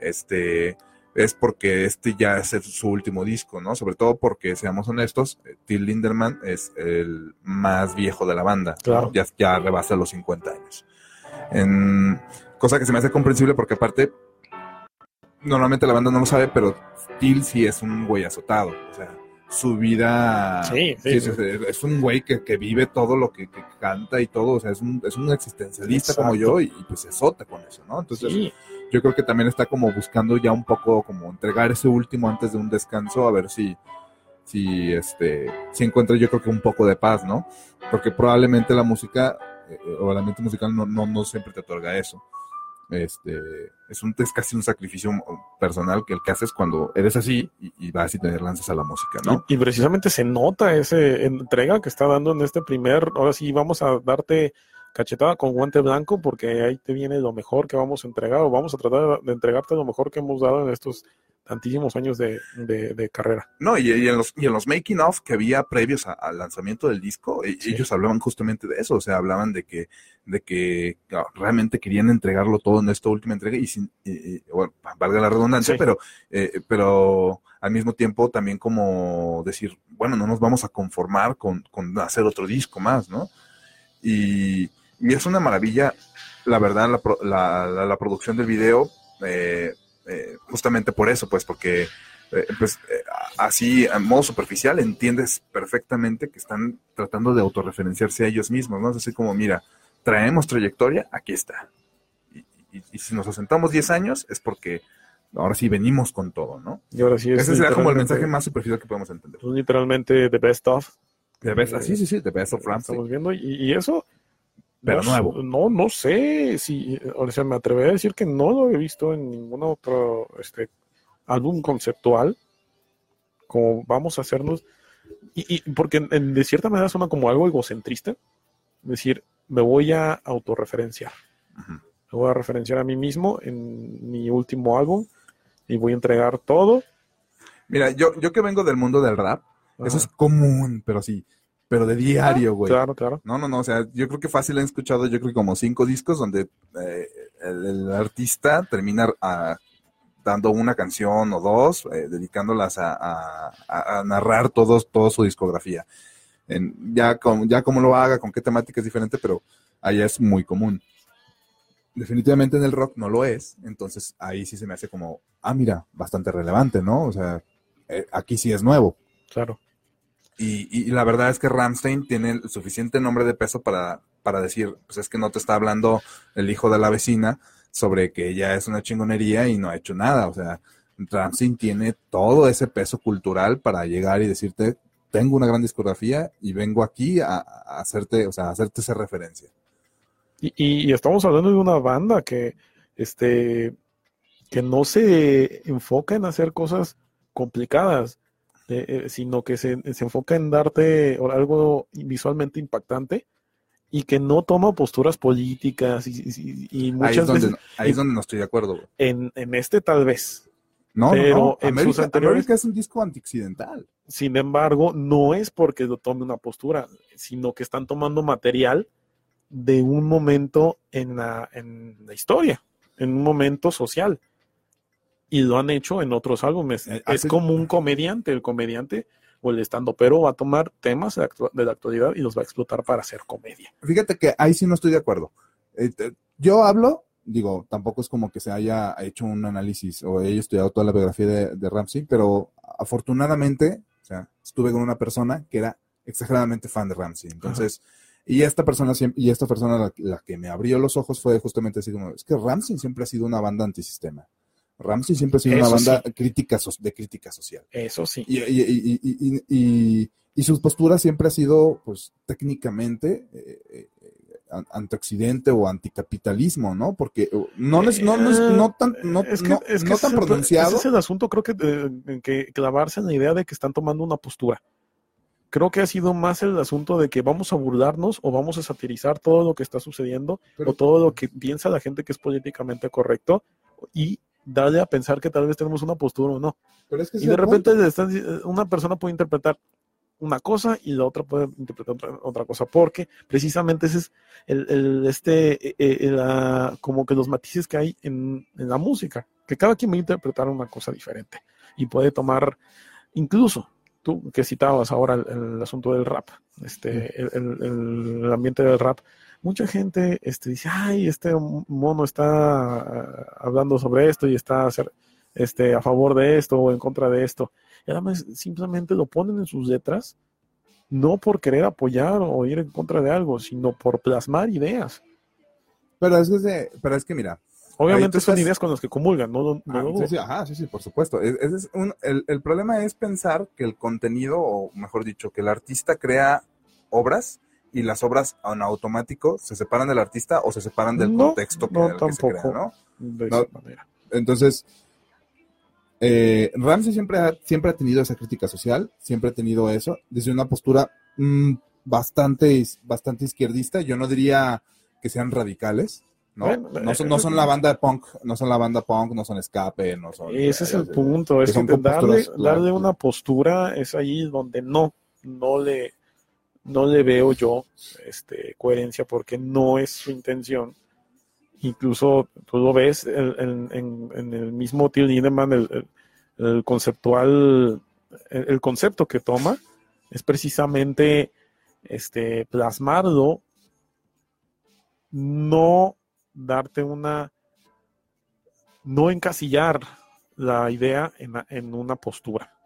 este, es porque este ya es su último disco, ¿no? Sobre todo porque, seamos honestos, eh, Till Linderman es el más viejo de la banda, claro. ya, ya rebasa los 50 años. En, cosa que se me hace comprensible porque aparte, normalmente la banda no lo sabe, pero Till sí es un güey azotado, o sea, su vida. Sí, Es, un güey que, vive todo lo que, canta y todo, o sea, es un, es un existencialista como yo y, pues se azota con eso, ¿no? Entonces, yo creo que también está como buscando ya un poco como entregar ese último antes de un descanso, a ver si, si, este, si encuentra yo creo que un poco de paz, ¿no? Porque probablemente la música eh, o el ambiente musical no, no, no siempre te otorga eso este, es, un, es casi un sacrificio personal que el que haces cuando eres así y, vas y te lanzas a la música, ¿no? Y, precisamente se nota esa entrega que está dando en este primer, ahora sí vamos a darte cachetada con guante blanco porque ahí te viene lo mejor que vamos a entregar o vamos a tratar de entregarte lo mejor que hemos dado en estos tantísimos años de, carrera. No, y, en los, y en los making of que había previos al lanzamiento del disco, e, ellos hablaban justamente de eso, o sea, hablaban de que, de que realmente querían entregarlo todo en esta última entrega y sin, bueno, valga la redundancia, pero, eh, pero al mismo tiempo también como decir, bueno, no nos vamos a conformar con, con hacer otro disco más, ¿no? Y, y es una maravilla, la verdad, la, la, la producción del video. Eh, eh, justamente por eso, pues porque eh, pues, eh, así, a modo superficial, entiendes perfectamente que están tratando de autorreferenciarse a ellos mismos, ¿no? Es así como, mira, traemos trayectoria, aquí está. Y, si nos asentamos 10 años es porque ahora sí venimos con todo, ¿no? Y ahora sí Ese será como el mensaje más superficial que podemos entender. Pues, literalmente the best of. The best, sí, sí, sí, the best of Ramsey. Estamos viendo, y eso pero no, nuevo. No, no sé si, o sea, me atrevería a decir que no lo he visto en ningún otro este, álbum conceptual. Como vamos a hacernos. Y, porque de cierta manera suena como algo egocentrista. Es decir, me voy a autorreferenciar. Me voy a referenciar a mí mismo en mi último álbum y voy a entregar todo. Mira, yo, yo que vengo del mundo del rap, eso es común, pero sí pero de diario, güey. Claro, claro. No, no, no, o sea, yo creo que fácil han escuchado, yo creo que como cinco discos donde eh, el, artista termina a, ah, dando una canción o dos, eh, dedicándolas a, narrar todos, toda su discografía. En, ya, con, ya como lo haga, con qué temática es diferente, pero allá es muy común. Definitivamente en el rock no lo es, entonces ahí sí se me hace como, ah, mira, bastante relevante, ¿no? O sea, eh, aquí sí es nuevo. Claro. Y, la verdad es que Ramstein tiene el suficiente nombre de peso para, para decir, pues es que no te está hablando el hijo de la vecina sobre que ella es una chingonería y no ha hecho nada. O sea, Ramstein tiene todo ese peso cultural para llegar y decirte, tengo una gran discografía y vengo aquí a, hacerte, o sea, a hacerte esa referencia. Y, y, estamos hablando de una banda que, este, que no se enfoca en hacer cosas complicadas. Eh, sino que se, enfoca en darte algo visualmente impactante y que no toma posturas políticas y, muchas ahí es donde, veces... Ahí es donde no estoy de acuerdo. En, este tal vez. No, pero En sus anteriores... es un disco antioccidental. Sin embargo, no es porque lo tome una postura, sino que están tomando material de un momento en la, en la historia, en un momento social y lo han hecho en otros álbumes. Eh, es como un comediante, el comediante o el estando pero va a tomar temas de, la actualidad y los va a explotar para hacer comedia. Fíjate que ahí sí no estoy de acuerdo. Eh, yo hablo, digo, tampoco es como que se haya hecho un análisis o haya estudiado toda la biografía de, Ramsey, pero afortunadamente, sea, estuve con una persona que era exageradamente fan de Ramsey. Entonces, y esta persona y esta persona la, la que me abrió los ojos fue justamente así como, es que Ramsey siempre ha sido una banda antisistema. Ramsey siempre ha sido una banda crítica so- de crítica social. Eso sí. Y, y, y, y, y, y- y su postura siempre ha sido, pues, técnicamente eh, eh, antioccidente o anticapitalismo, ¿no? Porque uh, no, es, no, no, es- no tan, no, Es que- no- es que no ese tan pronunciado. ese es el asunto, creo que, eh, que clavarse en la idea de que están tomando una postura. Creo que ha sido más el asunto de que vamos a burlarnos o vamos a satirizar todo lo que está sucediendo Pero- o todo lo que piensa la gente que es políticamente correcto y darle a pensar que tal vez tenemos una postura o no. Pero es que Y de repente están una persona puede interpretar una cosa y la otra puede interpretar otra, otra cosa, porque precisamente ese es el, el- este, eh, eh, la- como que los matices que hay en, en la música, que cada quien va a interpretar una cosa diferente y puede tomar, incluso tú que citabas ahora el, el asunto del rap, este, el, el- el ambiente del rap, mucha gente este, dice, ay, este mono está ah, hablando sobre esto y está hacer- este, a favor de esto o en contra de esto. Y además simplemente lo ponen en sus letras, no por querer apoyar o ir en contra de algo, sino por plasmar ideas. Pero es que, pero es que mira, Obviamente son estás- ideas con las que comulgan, no, lo- no Ah, sí, sí, ajá, sí, sí, por supuesto. Es- ese es un- el, el problema es pensar que el contenido, o mejor dicho, que el artista crea obras y las obras en automático se separan del artista o se separan del No, contexto no, el que se crea, tampoco. ¿no? De esa manera. Entonces, eh, Ramsey siempre ha, siempre ha tenido esa crítica social, siempre ha tenido eso, desde una postura mm, bastante, bastante izquierdista. Yo no diría que sean radicales, ¿no? Bueno, no, son, eh, no son la banda de punk, no son la banda punk, no son escape, no son... Ese es el eh, punto, es que darle, darle una postura es ahí donde no, no le, no le veo yo este, coherencia porque no es su intención. Incluso tú lo ves en, el mismo Till Lindemann, el, el- conceptual, el, concepto que toma es precisamente este, plasmarlo, no darte una, no encasillar la idea en una postura.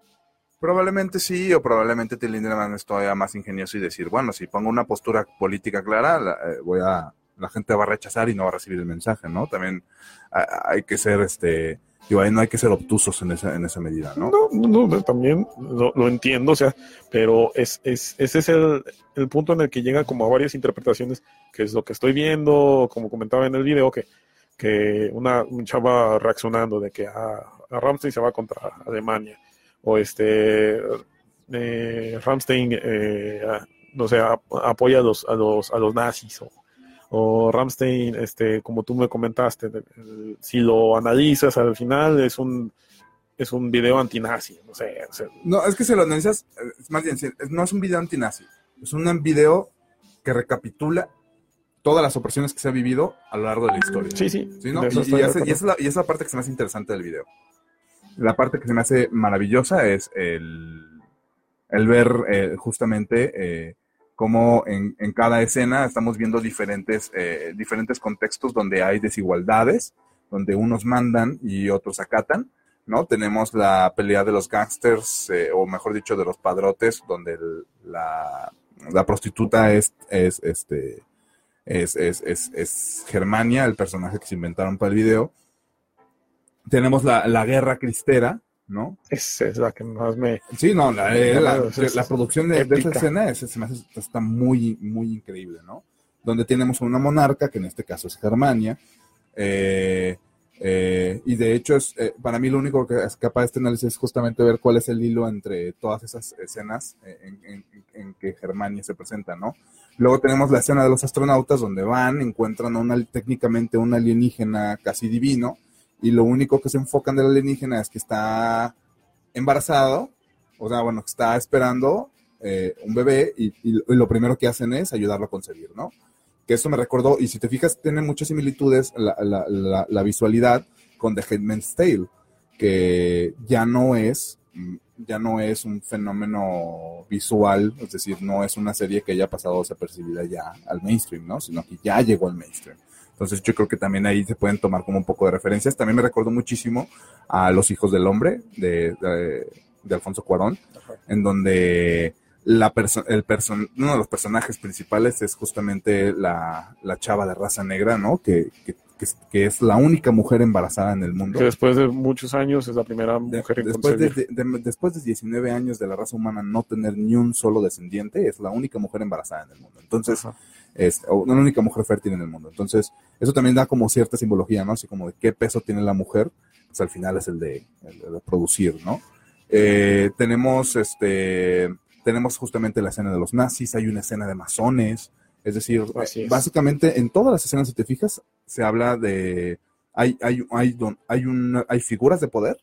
Probablemente sí, o probablemente Till Lindemann es todavía más ingenioso y decir, bueno, si pongo una postura política clara, la, eh, voy a, la gente va a rechazar y no va a recibir el mensaje, ¿no? También hay que ser, este, digo, no hay que ser obtusos en esa, en esa medida, ¿no? No, no, también lo, lo entiendo, o sea, pero es, es, ese es el, el punto en el que llega como a varias interpretaciones, que es lo que estoy viendo, como comentaba en el video, que, que una un chava reaccionando de que a, a Ramstein se va contra Alemania, o este eh, Ramstein, eh, a- no sé, apoya a los, a los, a los nazis, o, o Ramstein, este, como tú me comentaste, si lo analizas al final es un es un video antinazi, no sé, o sea, No, es que si lo analizas, eh, es más bien, no es un video antinazi, es un video que recapitula todas las opresiones que se ha vivido a lo largo de la historia. sí, sí, Sí, ¿no? Y, esa, y esa esa es la parte que se me hace interesante del video. La parte que se me hace maravillosa es el, el ver eh, justamente eh, cómo en, en cada escena estamos viendo diferentes, eh, diferentes contextos donde hay desigualdades, donde unos mandan y otros acatan, ¿no? Tenemos la pelea de los gangsters, eh, o mejor dicho, de los padrotes, donde la, la prostituta es, es este, es, es, es, es Germania, el personaje que se inventaron para el video. Tenemos la, la guerra cristera, ¿no? Esa es la que más me... Sí, no, la, eh, la, producción de, de esa escena es- se me hace- está muy, muy increíble, ¿no? Donde tenemos una monarca, que en este caso es Germania, eh, eh, y de hecho, es, eh, para mí lo único que escapa de este análisis es justamente ver cuál es el hilo entre todas esas escenas eh, en, en- en que Germania se presenta, ¿no? Luego tenemos la escena de los astronautas donde van, encuentran una, técnicamente un alienígena casi divino, y lo único que se enfocan del alienígena es que está embarazado, o sea, bueno, que está esperando eh, un bebé y, y- y lo primero que hacen es ayudarlo a concebir, ¿no? Que esto me recordó, y si te fijas, tiene muchas similitudes la, la- la- la visualidad con The Headman's Tale, que ya no es mm, ya no es un fenómeno visual, es decir, no es una serie que haya pasado desapercibida ya al mainstream, ¿no? Sino que ya llegó al mainstream. Entonces yo creo que también ahí se pueden tomar como un poco de referencias. También me recordó muchísimo a Los Hijos del Hombre de, de, de Alfonso Cuarón, en donde la perso- el person uno de los personajes principales es justamente la, la chava de raza negra, ¿no? Que, que, que es, que es la única mujer embarazada en el mundo. Que después de muchos años es la primera De- mujer en después, de, concebir. de- de- después de 19 años de la raza humana no tener ni un solo descendiente, es la única mujer embarazada en el mundo. Entonces, Ajá. Es, la única mujer fértil en el mundo. Entonces, eso también da como cierta simbología, ¿no? Así como de qué peso tiene la mujer, pues al final es el de, el de producir, ¿no? Eh, tenemos, este, tenemos justamente la escena de los nazis, hay una escena de masones, es decir, eh, es. básicamente en todas las escenas, si te fijas, se habla de, hay, hay, hay, don- hay, una- hay figuras de poder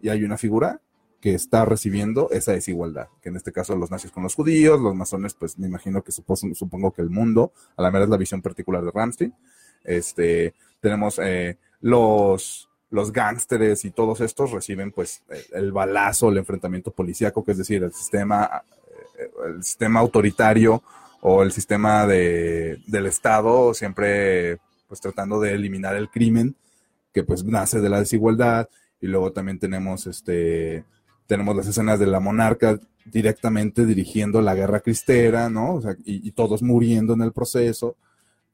y hay una figura que está recibiendo esa desigualdad, que en este caso los nazis con los judíos, los masones, pues me imagino que supo- supongo que el mundo, a la mera es la visión particular de Ramsey, este, tenemos eh, los, los gángsteres y todos estos reciben pues el, el balazo, el enfrentamiento policíaco, que es decir, el sistema, eh, el sistema autoritario o el sistema de, del Estado siempre pues tratando de eliminar el crimen que pues nace de la desigualdad. Y luego también tenemos este tenemos las escenas de la monarca directamente dirigiendo la guerra cristera, ¿no? O sea, y, y todos muriendo en el proceso.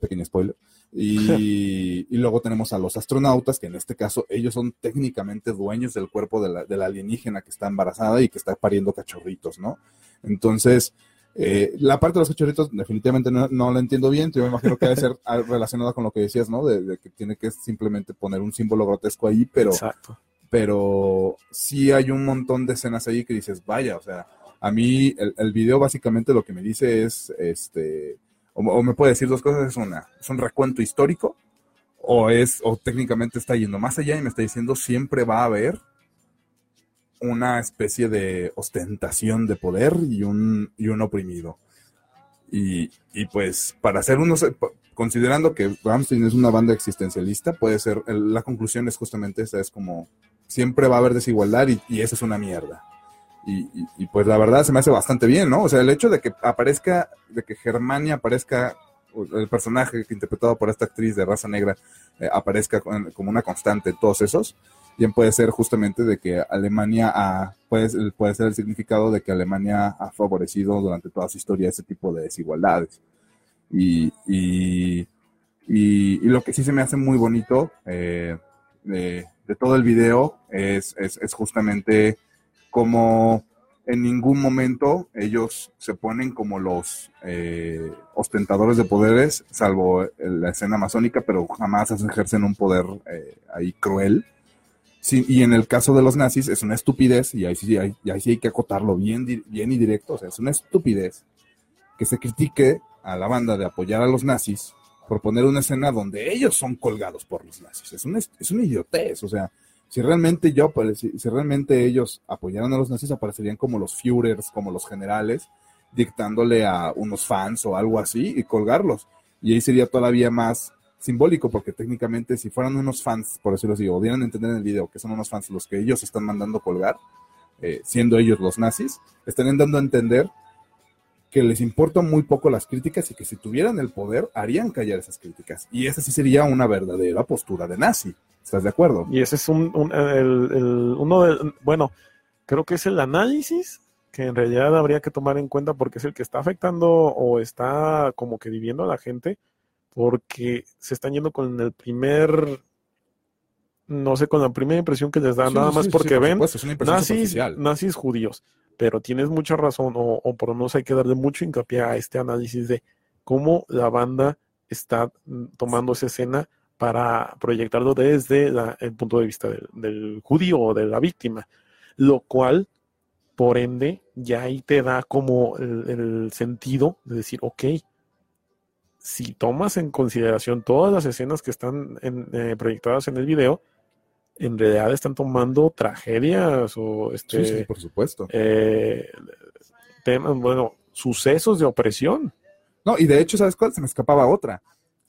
Pequeño spoiler. Y, y luego tenemos a los astronautas, que en este caso ellos son técnicamente dueños del cuerpo de la, de la alienígena que está embarazada y que está pariendo cachorritos, ¿no? Entonces, eh, la parte de los cachorritos definitivamente no, no la entiendo bien. Yo me imagino que debe ser relacionada con lo que decías, ¿no? De, de que tiene que simplemente poner un símbolo grotesco ahí, pero Exacto. Pero sí hay un montón de escenas ahí que dices, vaya, o sea, a mí el, el video básicamente lo que me dice es, este, o, me puede decir dos cosas, es una, es un recuento histórico, o es, o técnicamente está yendo más allá y me está diciendo siempre va a haber una especie de ostentación de poder y un, y un oprimido. Y, y pues para hacer unos, considerando que Ramstein es una banda existencialista, puede ser, la conclusión es justamente esa, es como siempre va a haber desigualdad y, eso es una mierda. Y, pues la verdad se me hace bastante bien, ¿no? O sea, el hecho de que aparezca, de que Germania aparezca, el personaje interpretado por esta actriz de raza negra eh, aparezca como una constante en todos esos, bien puede ser justamente de que Alemania ha, puede, puede ser el significado de que Alemania ha favorecido durante toda su historia ese tipo de desigualdades. Y, y lo que sí se me hace muy bonito eh, de, todo el video es, es, es justamente como en ningún momento ellos se ponen como los eh, ostentadores de poderes, salvo la escena masónica, pero jamás ejercen un poder eh, ahí cruel. Y en el caso de los nazis es una estupidez, y ahí sí hay, ahí sí hay que acotarlo bien, bien y directo, es una estupidez que se critique a la banda de apoyar a los nazis por poner una escena donde ellos son colgados por los nazis. Es una, es una idiotez, o sea, si realmente yo, si, realmente ellos apoyaran a los nazis, aparecerían como los Führers, como los generales, dictándole a unos fans o algo así y colgarlos. Y ahí sería todavía más simbólico, porque técnicamente si fueran unos fans, por decirlo así, o dieran a entender en el video que son unos fans los que ellos están mandando colgar, eh, siendo ellos los nazis, estarían dando a entender que les importan muy poco las críticas y que si tuvieran el poder harían callar esas críticas. Y esa sí sería una verdadera postura de nazi. ¿Estás de acuerdo? Y ese es un, un- el- el- uno de, bueno, creo que es el análisis que en realidad habría que tomar en cuenta porque es el que está afectando o está como que dividiendo a la gente porque se están yendo con el primer, no sé, con la primera impresión que les da, Sí, nada sí, más porque sí, por ven supuesto, nazis, nazis judíos. Pero tienes mucha razón, o, por lo menos hay que darle mucho hincapié a este análisis de cómo la banda está mm, tomando esa escena para proyectarlo desde el punto de vista del, judío o de la víctima, lo cual, por ende, ya ahí te da como el, el sentido de decir, ok, si tomas en consideración todas las escenas que están en- eh, proyectadas en el video, en realidad están tomando tragedias o este, Sí, sí, por supuesto. eh, temas, bueno, sucesos de opresión. No, y de hecho, ¿sabes cuál? Se me escapaba otra.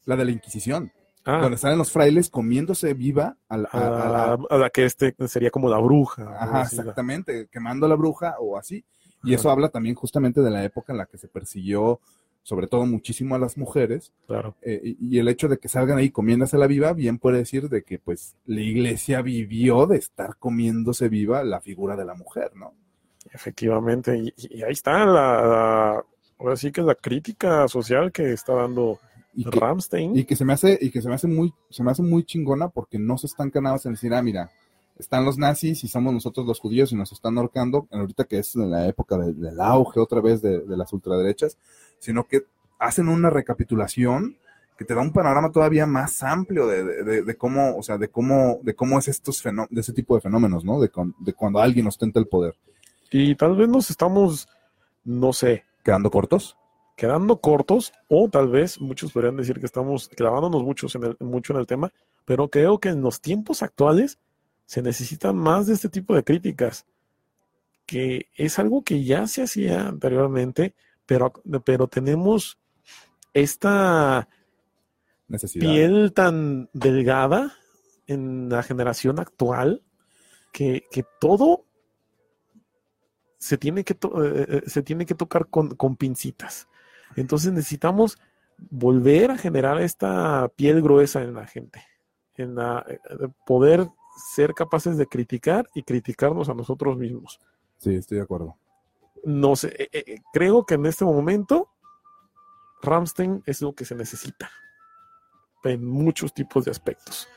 La de la Inquisición. Ah, Donde están los frailes comiéndose viva a la, a, a- la- la, a la que este sería como la bruja. Ajá, exactamente, quemando a la bruja o así. Y Ajá. eso habla también justamente de la época en la que se persiguió, sobre todo muchísimo a las mujeres, Claro. eh, y, el hecho de que salgan ahí comiéndose la viva, bien puede decir de que pues la iglesia vivió de estar comiéndose viva la figura de la mujer, ¿no? Efectivamente, y, y ahí está la, la- ahora sí que es la crítica social que está dando Y que, Ramstein. y que se me hace, y que se me hace muy, se me hace muy chingona porque no se están nada en decir, ah, mira, están los nazis y somos nosotros los judíos y nos están ahorcando, ahorita que es en la época de- del auge otra vez de, de las ultraderechas, sino que hacen una recapitulación que te da un panorama todavía más amplio de, de- de- de cómo, o sea, de cómo, de cómo es estos fenó- de ese tipo de fenómenos, ¿no? De, con- de cuando alguien ostenta el poder. Y tal vez nos estamos, no sé, Quedando cortos. quedando cortos, o tal vez muchos podrían decir que estamos clavándonos muchos en el- mucho en el tema, pero creo que en los tiempos actuales se necesitan más de este tipo de críticas, que es algo que ya se hacía anteriormente, pero, pero tenemos esta Necesidad. piel tan delgada en la generación actual que, que todo se tiene que, to- eh, eh, se tiene que tocar con, con pincitas. Entonces necesitamos volver a generar esta piel gruesa en la gente, en la, eh, eh, poder ser capaces de criticar y criticarnos a nosotros mismos. Sí, estoy de acuerdo. No sé, eh, eh, creo que en este momento Ramstein es lo que se necesita en muchos tipos de aspectos,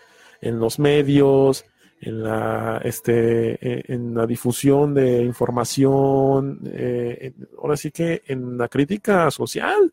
en los medios, en la, este, eh, en la difusión de información, eh, en- ahora sí que en la crítica social.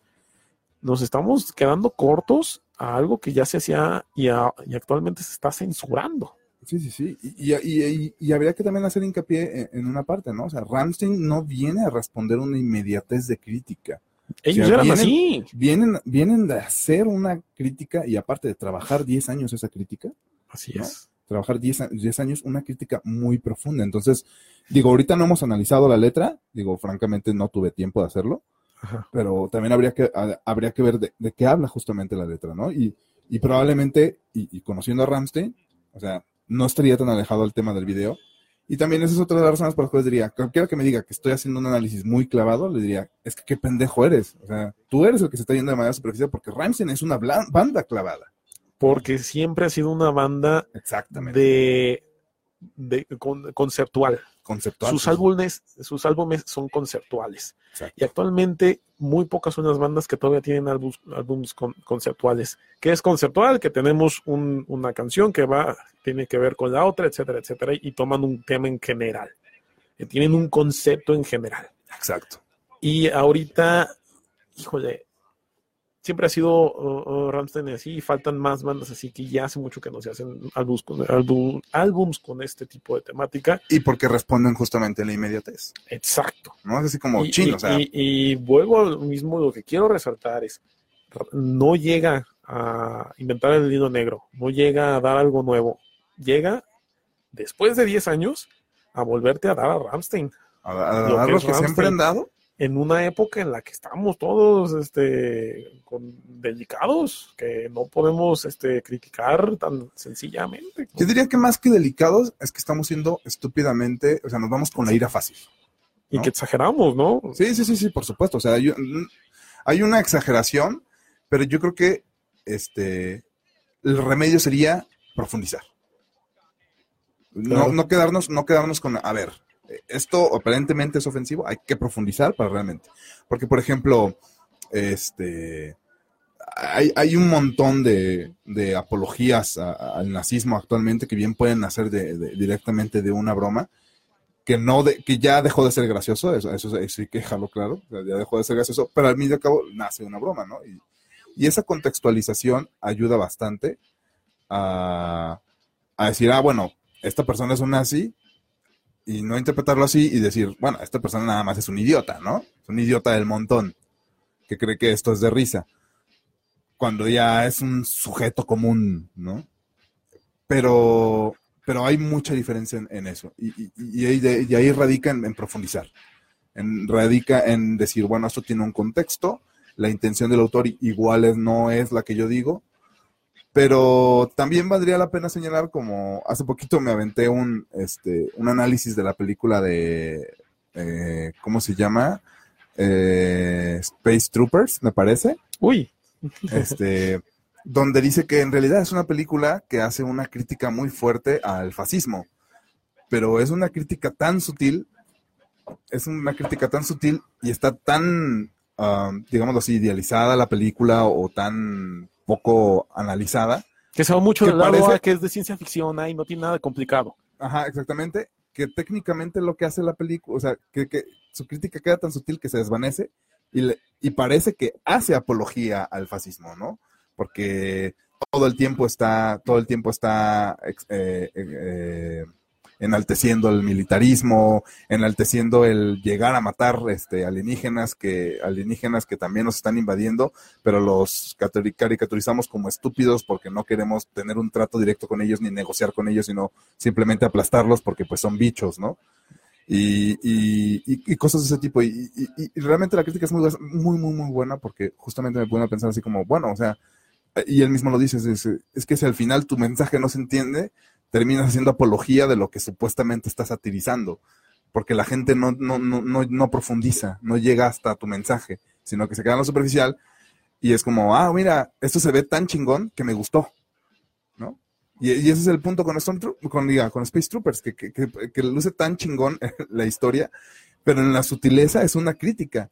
Nos estamos quedando cortos a algo que ya se hacía y, a- y actualmente se está censurando. Sí, sí, sí. Y, y, y- y habría que también hacer hincapié en, una parte, ¿no? O sea, Ramstein no viene a responder una inmediatez de crítica. Ellos sea, eran vienen- así. Vienen, vienen de hacer una crítica y aparte de trabajar 10 años esa crítica, Así ¿no? es. trabajar 10, a- 10 años una crítica muy profunda. Entonces, digo, ahorita no hemos analizado la letra, digo, francamente no tuve tiempo de hacerlo, Ajá. pero también habría que, ha- habría que ver de, de qué habla justamente la letra, ¿no? Y, y probablemente, y, y conociendo a Ramstein, o sea, no estaría tan alejado al tema del video. Y también esa es otra de las razones por las cuales diría, cualquiera que me diga que estoy haciendo un análisis muy clavado, le diría, es que qué pendejo eres. O sea, tú eres el que se está yendo de manera superficial porque Ramstein es una banda clavada. Porque siempre ha sido una banda Exactamente. de, de con- conceptual. Conceptual. Sus álbumes, sus álbumes son conceptuales. Exacto. Y actualmente muy pocas son las bandas que todavía tienen con- conceptuales. ¿Qué es conceptual? Que tenemos un- una canción que va, tiene que ver con la otra, etcétera, etcétera, y toman un tema en general. Que tienen un concepto en general. Exacto. Y ahorita, híjole, siempre ha sido uh, uh, Rammstein así y faltan más bandas así que ya hace mucho que no se hacen álbums con, álbum- álbums con este tipo de temática. Y porque responden justamente a la inmediatez, Exacto. ¿no? Es así como y, chino, y- o sea, y- y vuelvo a lo mismo, lo que quiero resaltar es, no llega a inventar el hilo negro, no llega a dar algo nuevo, llega después de 10 años a volverte a dar a Rammstein. a, a- lo a que los es que siempre han dado. En una época en la que estamos todos este, con, delicados, que no podemos este, criticar tan sencillamente. Yo diría que más que delicados es que estamos siendo estúpidamente, o sea, nos vamos con la ira fácil. Y que exageramos, ¿no? Sí, sí, sí, sí, por supuesto. O sea, yo- hay una exageración, pero yo creo que este el remedio sería profundizar. No, no quedarnos, no quedarnos con, a ver, esto aparentemente es ofensivo, hay que profundizar para realmente. Porque, por ejemplo, este hay, hay un montón de, de apologías al nazismo actualmente que bien pueden nacer de, directamente de una broma que no de, que ya dejó de ser gracioso, eso, eso hay que dejarlo claro, ya dejó de ser gracioso, pero al fin y al cabo nace una broma, ¿no? Y, y esa contextualización ayuda bastante a, a decir, ah, bueno, esta persona es un nazi, y no interpretarlo así y decir, bueno, esta persona nada más es un idiota, ¿no? Es un idiota del montón, que cree que esto es de risa, cuando ya es un sujeto común, ¿no? Pero, pero hay mucha diferencia en, eso, y ahí radica en, en profundizar, en, radica en decir, bueno, esto tiene un contexto, la intención del autor igual es- no es la que yo digo, pero también valdría la pena señalar como hace poquito me aventé un, este, un análisis de la película de, eh, ¿cómo se llama? Eh, Space Troopers, me parece, Uy, este, donde dice que en realidad es una película que hace una crítica muy fuerte al fascismo, pero es una crítica tan sutil es una crítica tan sutil y está tan, ah, digámoslo así, idealizada la película o tan poco analizada. Que se va mucho ¿Qué del lado parece? a que es de ciencia ficción ahí no tiene nada de complicado. Ajá, exactamente. Que técnicamente lo que hace la película, o sea, que, que su crítica queda tan sutil que se desvanece y, le- y parece que hace apología al fascismo, ¿no? Porque todo el tiempo está, todo el tiempo está eh, eh, eh, enalteciendo el militarismo, enalteciendo el llegar a matar este, alienígenas que alienígenas que también nos están invadiendo, pero los caricaturizamos como estúpidos porque no queremos tener un trato directo con ellos ni negociar con ellos, sino simplemente aplastarlos porque pues son bichos, ¿no? Y, y, y- cosas de ese tipo. Y- y realmente la crítica es muy, muy, muy, muy buena porque justamente me pone a pensar así como, bueno, o sea, y él mismo lo dice, es, es que si al final tu mensaje no se entiende, terminas haciendo apología de lo que supuestamente está satirizando, porque la gente no, no, no, no, no profundiza, no llega hasta tu mensaje, sino que se queda en lo superficial y es como, ah, mira, esto se ve tan chingón que me gustó, ¿no? Y, y ese es el punto con, con, diga, con Space Troopers, que, que, que luce tan chingón la historia, pero en la sutileza es una crítica.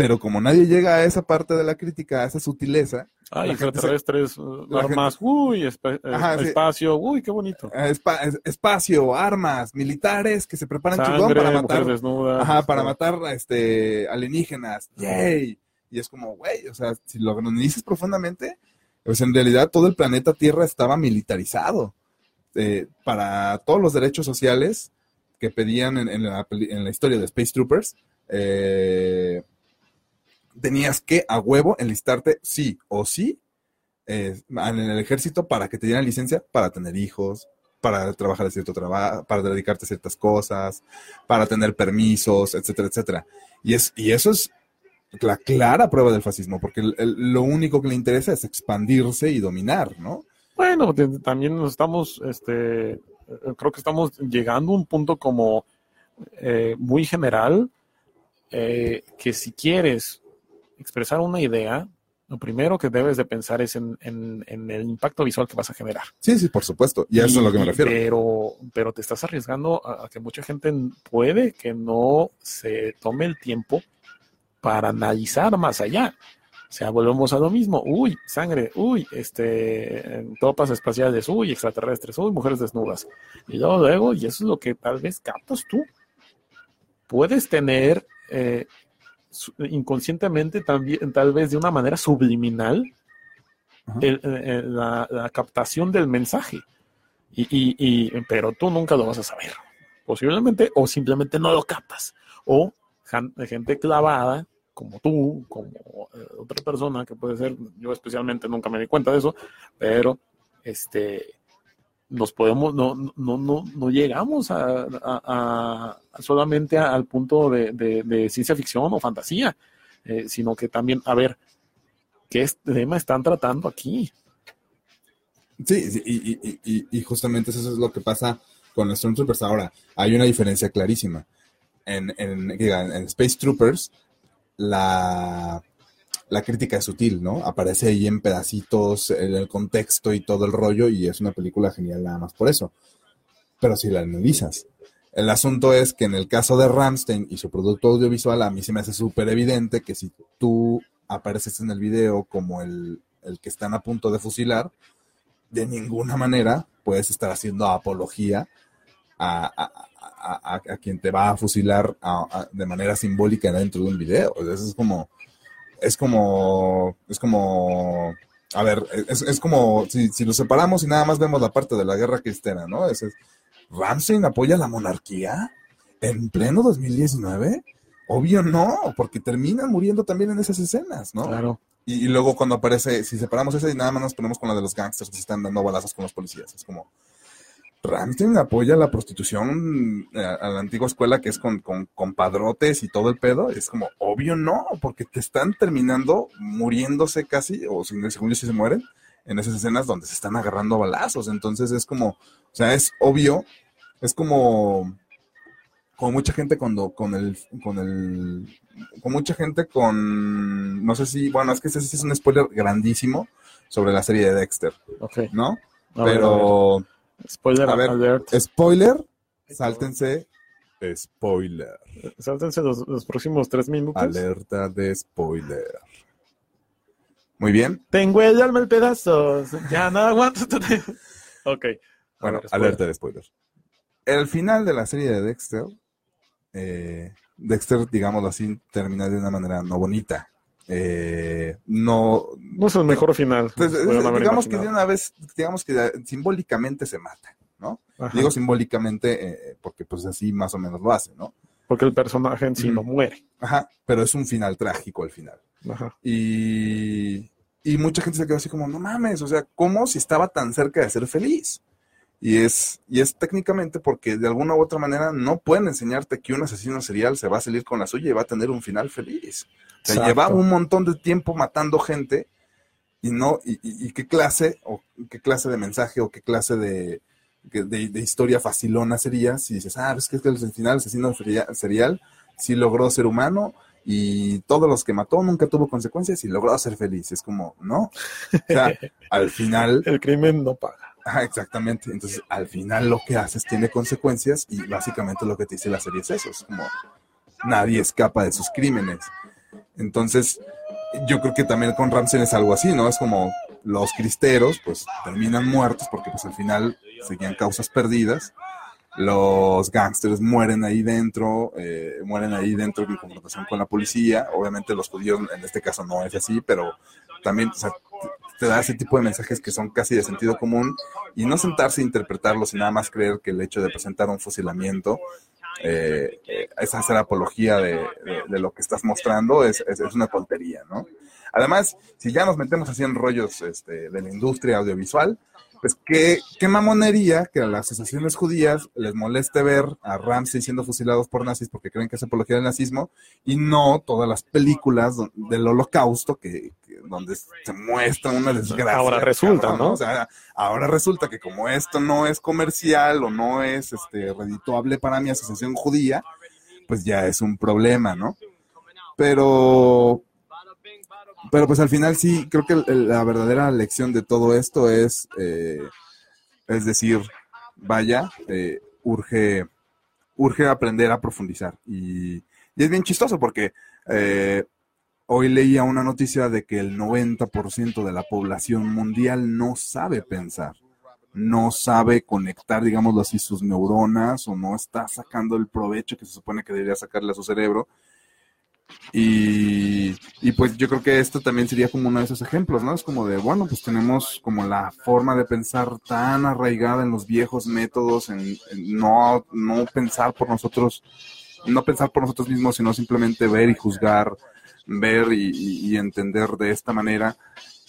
Pero como nadie llega a esa parte de la crítica, a esa sutileza, Ay, La gente se- extraterrestres, uh, armas, uy, eh, sí. espacio, uy, qué bonito. eh, espa- es- espacio, armas, militares que se preparan chingón Sangre, para matar, desnudas. ajá, para matar este, alienígenas. ¡Yay! Y es como, güey, o sea, si lo analizas profundamente, pues en realidad todo el planeta Tierra estaba militarizado eh, para todos los derechos sociales que pedían en, en la, en la historia de Space Troopers. eh, tenías que a huevo enlistarte sí o sí eh, en el ejército para que te dieran licencia para tener hijos, para trabajar de cierto trabajo, para dedicarte a ciertas cosas, para tener permisos, etcétera, etcétera. Y, es, y eso es la clara prueba del fascismo, porque lo único que le interesa es expandirse y dominar, ¿no? Bueno, también nos estamos, este, eh, creo que estamos llegando a un punto como eh, muy general, que si quieres expresar una idea, lo primero que debes de pensar es en, en- en el impacto visual que vas a generar. Sí, sí, por supuesto. Y a eso es a lo que me refiero. Pero, pero te estás arriesgando a, a que mucha gente puede que no se tome el tiempo para analizar más allá. O sea, volvemos a lo mismo. Uy, sangre, uy, este, tropas espaciales, uy, extraterrestres, uy, mujeres desnudas. Y luego, luego, y eso es lo que tal vez captas tú. Puedes tener eh, inconscientemente también, tal vez de una manera subliminal, el- el- la, la captación del mensaje. Y, y- y- pero tú nunca lo vas a saber. Posiblemente, o simplemente no lo captas. O gente clavada, como tú, como eh, otra persona que puede ser, yo especialmente nunca me di cuenta de eso, pero este nos podemos, no, no, no, no llegamos a, solamente al punto de, ciencia ficción o fantasía, eh, sino que también, a ver, ¿qué tema están tratando aquí? Sí, sí, y, y- y- justamente eso es lo que pasa con los Stormtroopers ahora. Hay una diferencia clarísima. En, en, en Space Troopers, la, la crítica es sutil, ¿no? Aparece ahí en pedacitos, en el contexto y todo el rollo, y es una película genial nada más por eso. Pero si la analizas, el asunto es que en el caso de Ramstein y su producto audiovisual, a mí se me hace súper evidente que si tú apareces en el video como el, el que están a punto de fusilar, de ninguna manera puedes estar haciendo apología a, a- a- quien te va a fusilar de manera simbólica dentro de un video. Eso es como, es como, es como, a ver, es, es como si, si lo separamos y nada más vemos la parte de la guerra cristera, ¿no? Es, ¿Ramstein apoya la monarquía en pleno 2019? Obvio no, porque terminan muriendo también en esas escenas, ¿no? Claro. Y, y luego cuando aparece, si separamos esa y nada más nos ponemos con la de los gangsters que se están dando balazos con los policías. Es como, Ramstein apoya la prostitución eh, a, a la antigua escuela que es con, con, con padrotes y todo el pedo. Es como, obvio no, porque te están terminando muriéndose casi, o según yo si se mueren, en esas escenas donde se están agarrando balazos. Entonces es como, o sea, es obvio, es como, como mucha gente cuando, con el, con el, con mucha gente con, no sé si, bueno, es que ese es un spoiler grandísimo sobre la serie de Dexter, Ok. ¿no? A ver. Spoiler a ver, alert. spoiler, sáltense Spoiler. Sáltense los, los próximos tres minutos. Alerta de spoiler. Muy bien. Tengo el alma en pedazos. Ya no aguanto. ok. Bueno, ver, alerta de spoiler. El final de la serie de Dexter, eh, Dexter, digámoslo así, termina de una manera no bonita. Eh, no, No es el mejor final. pues, digamos que de una vez, digamos que simbólicamente se mata, ¿no? Ajá. Digo simbólicamente eh, porque pues así más o menos lo hace, ¿no? Porque el personaje en sí Ujú. no muere. Ajá, pero es un final trágico al final. Ajá. Y, y mucha gente se quedó así como, no mames, o sea, ¿cómo si estaba tan cerca de ser feliz? Y es, y es técnicamente porque de alguna u otra manera no pueden enseñarte que un asesino serial se va a salir con la suya y va a tener un final feliz. O sea, Exacto. lleva un montón de tiempo matando gente y no, y, y- y qué clase, o qué clase de mensaje, o qué clase de, de, de historia facilona sería si dices, ah, es que es que al final el asesino seria- serial sí logró ser humano y todos los que mató nunca tuvo consecuencias y logró ser feliz. Es como, ¿no? O sea, al final, El crimen no paga. Ajá, exactamente. Entonces, al final lo que haces tiene consecuencias y básicamente lo que te dice la serie es eso. Es como, nadie escapa de sus crímenes. Entonces, yo creo que también con Ramsey es algo así, ¿no? Es como los cristeros, pues terminan muertos porque pues al final seguían causas perdidas. Los gángsters mueren ahí dentro, eh, mueren ahí dentro en confrontación con la policía. Obviamente los judíos en este caso no es así, pero también o sea, te- da ese tipo de mensajes que son casi de sentido común y no sentarse a interpretarlos y nada más creer que el hecho de presentar un fusilamiento eh, eh, es hacer apología de, lo que estás mostrando, es, una tontería, ¿no? Además, si ya nos metemos así en rollos este, de la industria audiovisual, pues qué, qué mamonería que a las asociaciones judías les moleste ver a Ramsey siendo fusilados por nazis porque creen que es apología del nazismo y no todas las películas del holocausto que- donde se muestra una desgracia. Ahora resulta, cabrón, ¿no? O sea, ahora resulta que como esto no es comercial o no es este redituable para mi asociación judía, pues ya es un problema, ¿no? Pero pero pues al final sí, creo que la verdadera lección de todo esto es, eh, es decir, vaya, eh, urge, urge aprender a profundizar. Y, y es bien chistoso porque eh, hoy leía una noticia de que el 90% de la población mundial no sabe pensar, no sabe conectar, digámoslo así, sus neuronas o no está sacando el provecho que se supone que debería sacarle a su cerebro. Y, y pues yo creo que esto también sería como uno de esos ejemplos, ¿no? Es como de, bueno, pues tenemos como la forma de pensar tan arraigada en los viejos métodos, en, en no, no pensar por nosotros, no pensar por nosotros mismos, sino simplemente ver y juzgar, ver y, entender de esta manera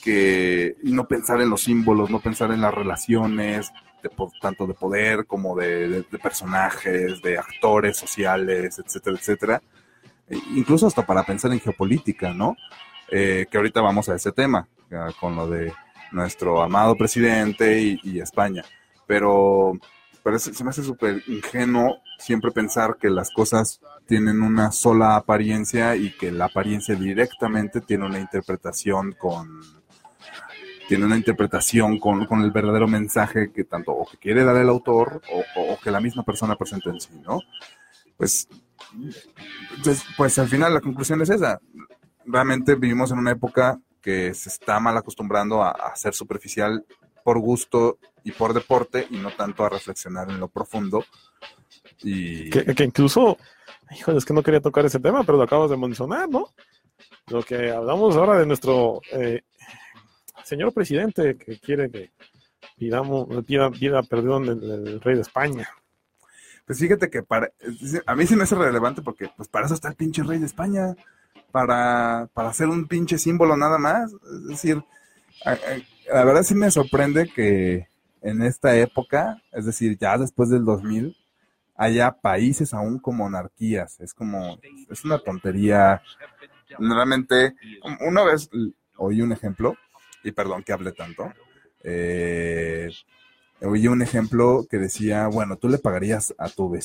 que, no pensar en los símbolos, no pensar en las relaciones, de tanto de poder como de, personajes, de actores sociales, etcétera, etcétera e- incluso hasta para pensar en geopolítica, ¿no? Eh, que ahorita vamos a ese tema, con lo de nuestro amado presidente y España. Pero, es- se me hace súper ingenuo siempre pensar que las cosas tienen una sola apariencia y que la apariencia directamente tiene una interpretación con tiene una interpretación con, con el verdadero mensaje que tanto o que quiere dar el autor o, o- o que la misma persona presenta en sí, ¿no? Pues entonces, pues al final la conclusión es esa. Realmente vivimos en una época que se está mal acostumbrando a, a ser superficial por gusto y por deporte y no tanto a reflexionar en lo profundo. Y Que, que incluso, híjole, es que no quería tocar ese tema, pero lo acabas de mencionar, ¿no? Lo que hablamos ahora de nuestro eh, señor presidente que quiere que pidamos, pida, pida perdón del, rey de España. pues fíjate que para, a mí sí me hace relevante porque pues para eso está el pinche rey de España, para, para hacer un pinche símbolo nada más. Es decir, la verdad sí me sorprende que en esta época, es decir, ya después del 2000, haya países aún con monarquías. Es como, es una tontería. Realmente, una vez oí un ejemplo, y perdón que hable tanto, eh, oí un ejemplo que decía, bueno, tú le pagarías a tu,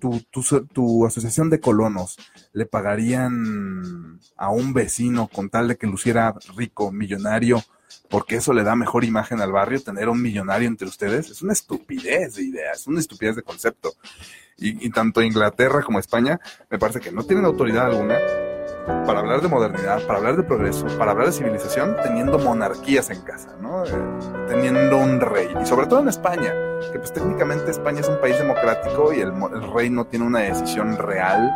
tu, tu- tu asociación de colonos, le pagarían a un vecino con tal de que luciera rico, millonario, porque eso le da mejor imagen al barrio, tener un millonario entre ustedes, es una estupidez de idea, es una estupidez de concepto. Y, y tanto Inglaterra como España me parece que no tienen autoridad alguna para hablar de modernidad, para hablar de progreso, para hablar de civilización, teniendo monarquías en casa, ¿no? Eh, teniendo un rey. Y sobre todo en España, que pues técnicamente España es un país democrático y el, el rey no tiene una decisión real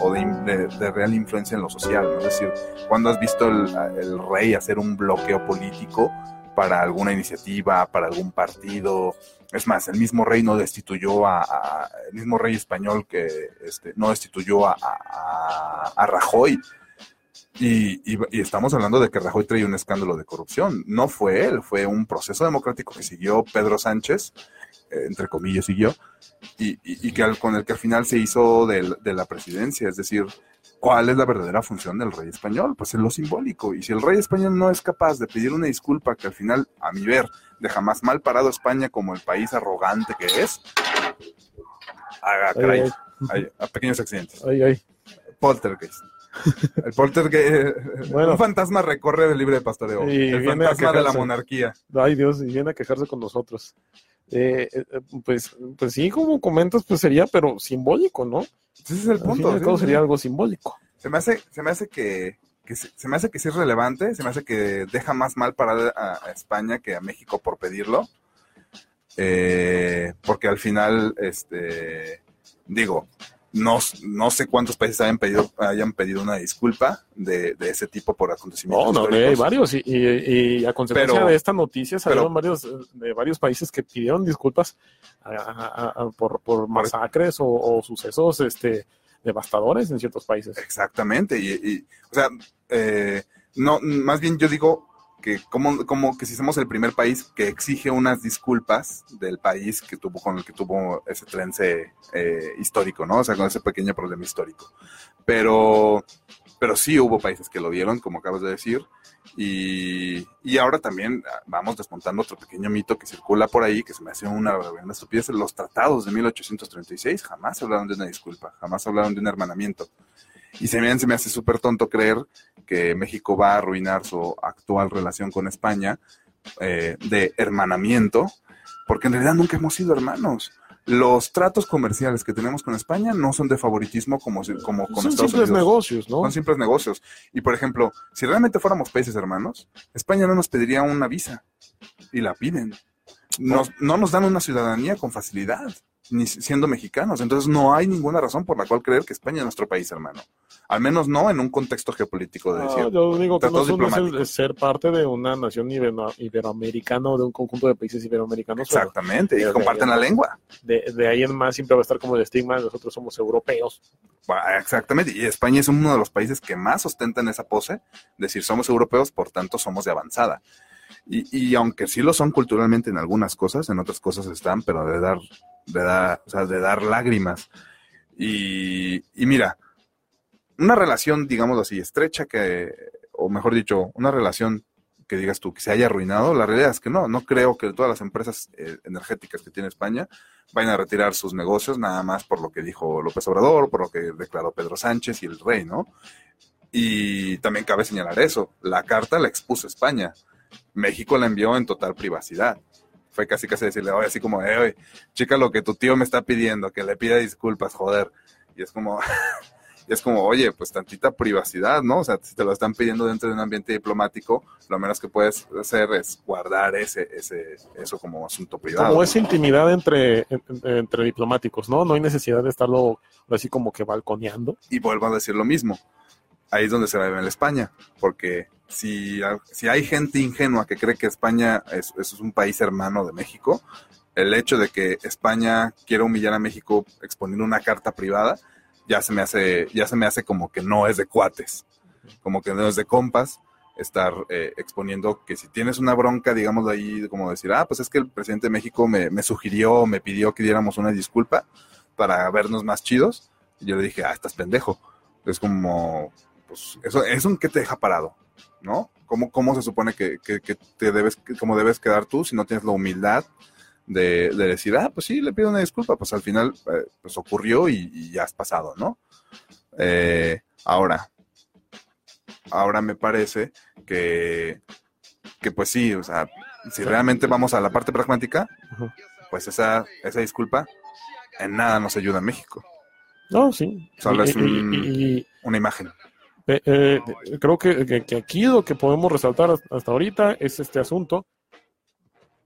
o de, real influencia en lo social, ¿no? Es decir, cuando has visto el rey hacer un bloqueo político para alguna iniciativa, para algún partido. Es más, el mismo rey no destituyó a, el mismo rey español que este, no destituyó a, a- Rajoy. Y, estamos hablando de que Rajoy traía un escándalo de corrupción. No fue él, fue un proceso democrático que siguió Pedro Sánchez, eh, entre comillas siguió, y, que con el que al final se hizo del- de la presidencia. Es decir, ¿cuál es la verdadera función del rey español? Pues es lo simbólico. Y si el rey español no es capaz de pedir una disculpa que al final, a mi ver, deja más mal parado a España como el país arrogante que es, haga caray, Ay, hay- a pequeños accidentes. Ay, ay. Poltergeist. El poltergeist. Bueno. un fantasma recorre el libre de pastoreo. El a fantasma de la monarquía. Ay, Dios, y viene a quejarse con nosotros. Eh, eh, eh, pues, pues sí, como comentas, pues sería, pero simbólico, ¿no? Ese es el Al fin y punto. al sí, cabo sí. sería algo simbólico. Se me hace, se me hace que, que se, se me hace que sí es relevante, se me hace que deja más mal parada a, a España que a México por pedirlo. Eh, porque al final, este, digo, no, no sé cuántos países hayan pedido, hayan pedido una disculpa de, de ese tipo por acontecimientos. No, no, hay varios. Y, y- y a consecuencia Pero- de esta noticia salieron pero- varios de varios países que pidieron disculpas a- a- a- por, por masacres o, o sucesos este, devastadores en ciertos países. Exactamente, y, o sea, eh, no, más bien yo digo que como, como que si somos el primer país que exige unas disculpas del país que tuvo con el que tuvo ese trence eh, histórico, ¿no? O sea, con ese pequeño problema histórico. Pero, pero sí hubo países que lo vieron, como acabas de decir, y, y ahora también ah, vamos desmontando otro pequeño mito que circula por ahí, que se me hace una, una estupidez. Los tratados de 1836 jamás hablaron de una disculpa, jamás hablaron de un hermanamiento. Y se me, se me hace súper tonto creer que México va a arruinar su actual relación con España eh, de hermanamiento, porque en realidad nunca hemos sido hermanos. Los tratos comerciales que tenemos con España no son de favoritismo como, como con Son Estados simples Unidos. negocios, ¿no? Son simples negocios. Y por ejemplo, si realmente fuéramos países hermanos, España no nos pediría una visa. Y la piden. Nos- no nos dan una ciudadanía con facilidad, ni siendo mexicanos. Entonces no hay ninguna razón por la cual creer que España es nuestro país hermano. Al menos no en un contexto geopolítico de No, decir. yo digo que no es ser parte de una nación ibero- iberoamericana o de un conjunto de países iberoamericanos. Exactamente, y comparten la lengua. De, de ahí en más siempre va a estar como el estigma de nosotros somos europeos. Bueno, Exactamente, y España es uno de los países que más ostentan esa pose, decir somos europeos, por tanto somos de avanzada. Y, y aunque sí lo son culturalmente en algunas cosas, en otras cosas están, pero de dar, de dar, o sea, de dar lágrimas. Y, y mira, una relación, digámoslo así, estrecha que, o mejor dicho, una relación que digas tú que se haya arruinado, la realidad es que no, no creo que todas las empresas eh, energéticas que tiene España vayan a retirar sus negocios nada más por lo que dijo López Obrador, por lo que declaró Pedro Sánchez y el rey, ¿no? Y también cabe señalar eso, la carta la expuso España, México la envió en total privacidad. Fue casi casi decirle, oye, así como, eh, oye, chica, lo que tu tío me está pidiendo, que le pida disculpas, joder. Y es como, y es como, oye, pues tantita privacidad, ¿no? O sea, si te lo están pidiendo dentro de un ambiente diplomático, lo menos que puedes hacer es guardar ese, ese, eso como asunto privado. Como esa intimidad entre, en- entre diplomáticos, ¿no? No hay necesidad de estarlo así como que balconeando. y vuelvo a decir lo mismo. Ahí es donde se ve en España, porque si, si hay gente ingenua que cree que España es, es un país hermano de México, el hecho de que España quiera humillar a México exponiendo una carta privada, ya se me hace, ya se me hace como que no es de cuates, como que no es de compas estar eh, exponiendo que si tienes una bronca, digamos de ahí, como decir, ah, pues es que el presidente de México me, me sugirió, me pidió que diéramos una disculpa para vernos más chidos, y yo le dije, ah, estás pendejo. Es como, pues, eso es un que te deja parado, ¿no? ¿Cómo, cómo se supone que, que, que te debes, cómo debes quedar tú si no tienes la humildad de, de decir, ah, pues sí, le pido una disculpa, pues al final, eh, pues ocurrió y, y ya has pasado, ¿no? Eh, ahora, ahora me parece que que pues sí, o sea, si realmente vamos a la parte pragmática, pues esa, esa disculpa en nada nos ayuda a México. No, sí. Solo Y- es un- y- Una imagen. Eh, eh, creo que, que- que aquí lo que podemos resaltar hasta- ahorita es este asunto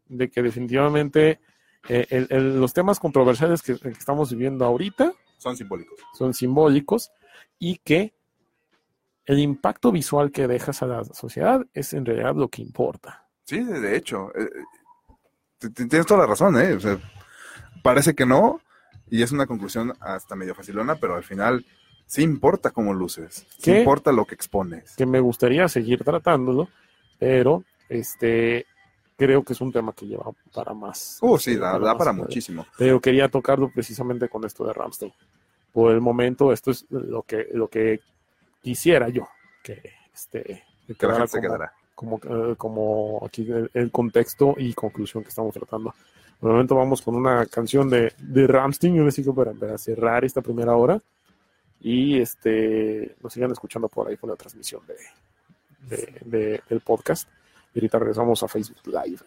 de que definitivamente eh, el- el- los temas controversiales que, que estamos viviendo ahorita Son simbólicos. son simbólicos y que el impacto visual que dejas a la sociedad es en realidad lo que importa. Sí, de hecho. tienes toda la razón, ¿eh? O sea, parece que no, y es una conclusión hasta medio facilona, pero al final sí importa cómo luces. Sí importa lo que expones. Que me gustaría seguir tratándolo, pero este creo que es un tema que lleva para más. Uh, sí, Este, da, da más, para muchísimo. pero quería tocarlo precisamente con esto de Ramstein. Por el momento, esto es lo que, lo que quisiera yo, que, este, que Que la gente se como, quedará. como, eh, como aquí el, el contexto y conclusión que estamos tratando. Por el momento vamos con una canción de, de Ramstein, yo les digo para, para cerrar esta primera hora. Y este nos sigan escuchando por ahí con la transmisión de, de- de- del podcast. Y ahorita regresamos a Facebook Live.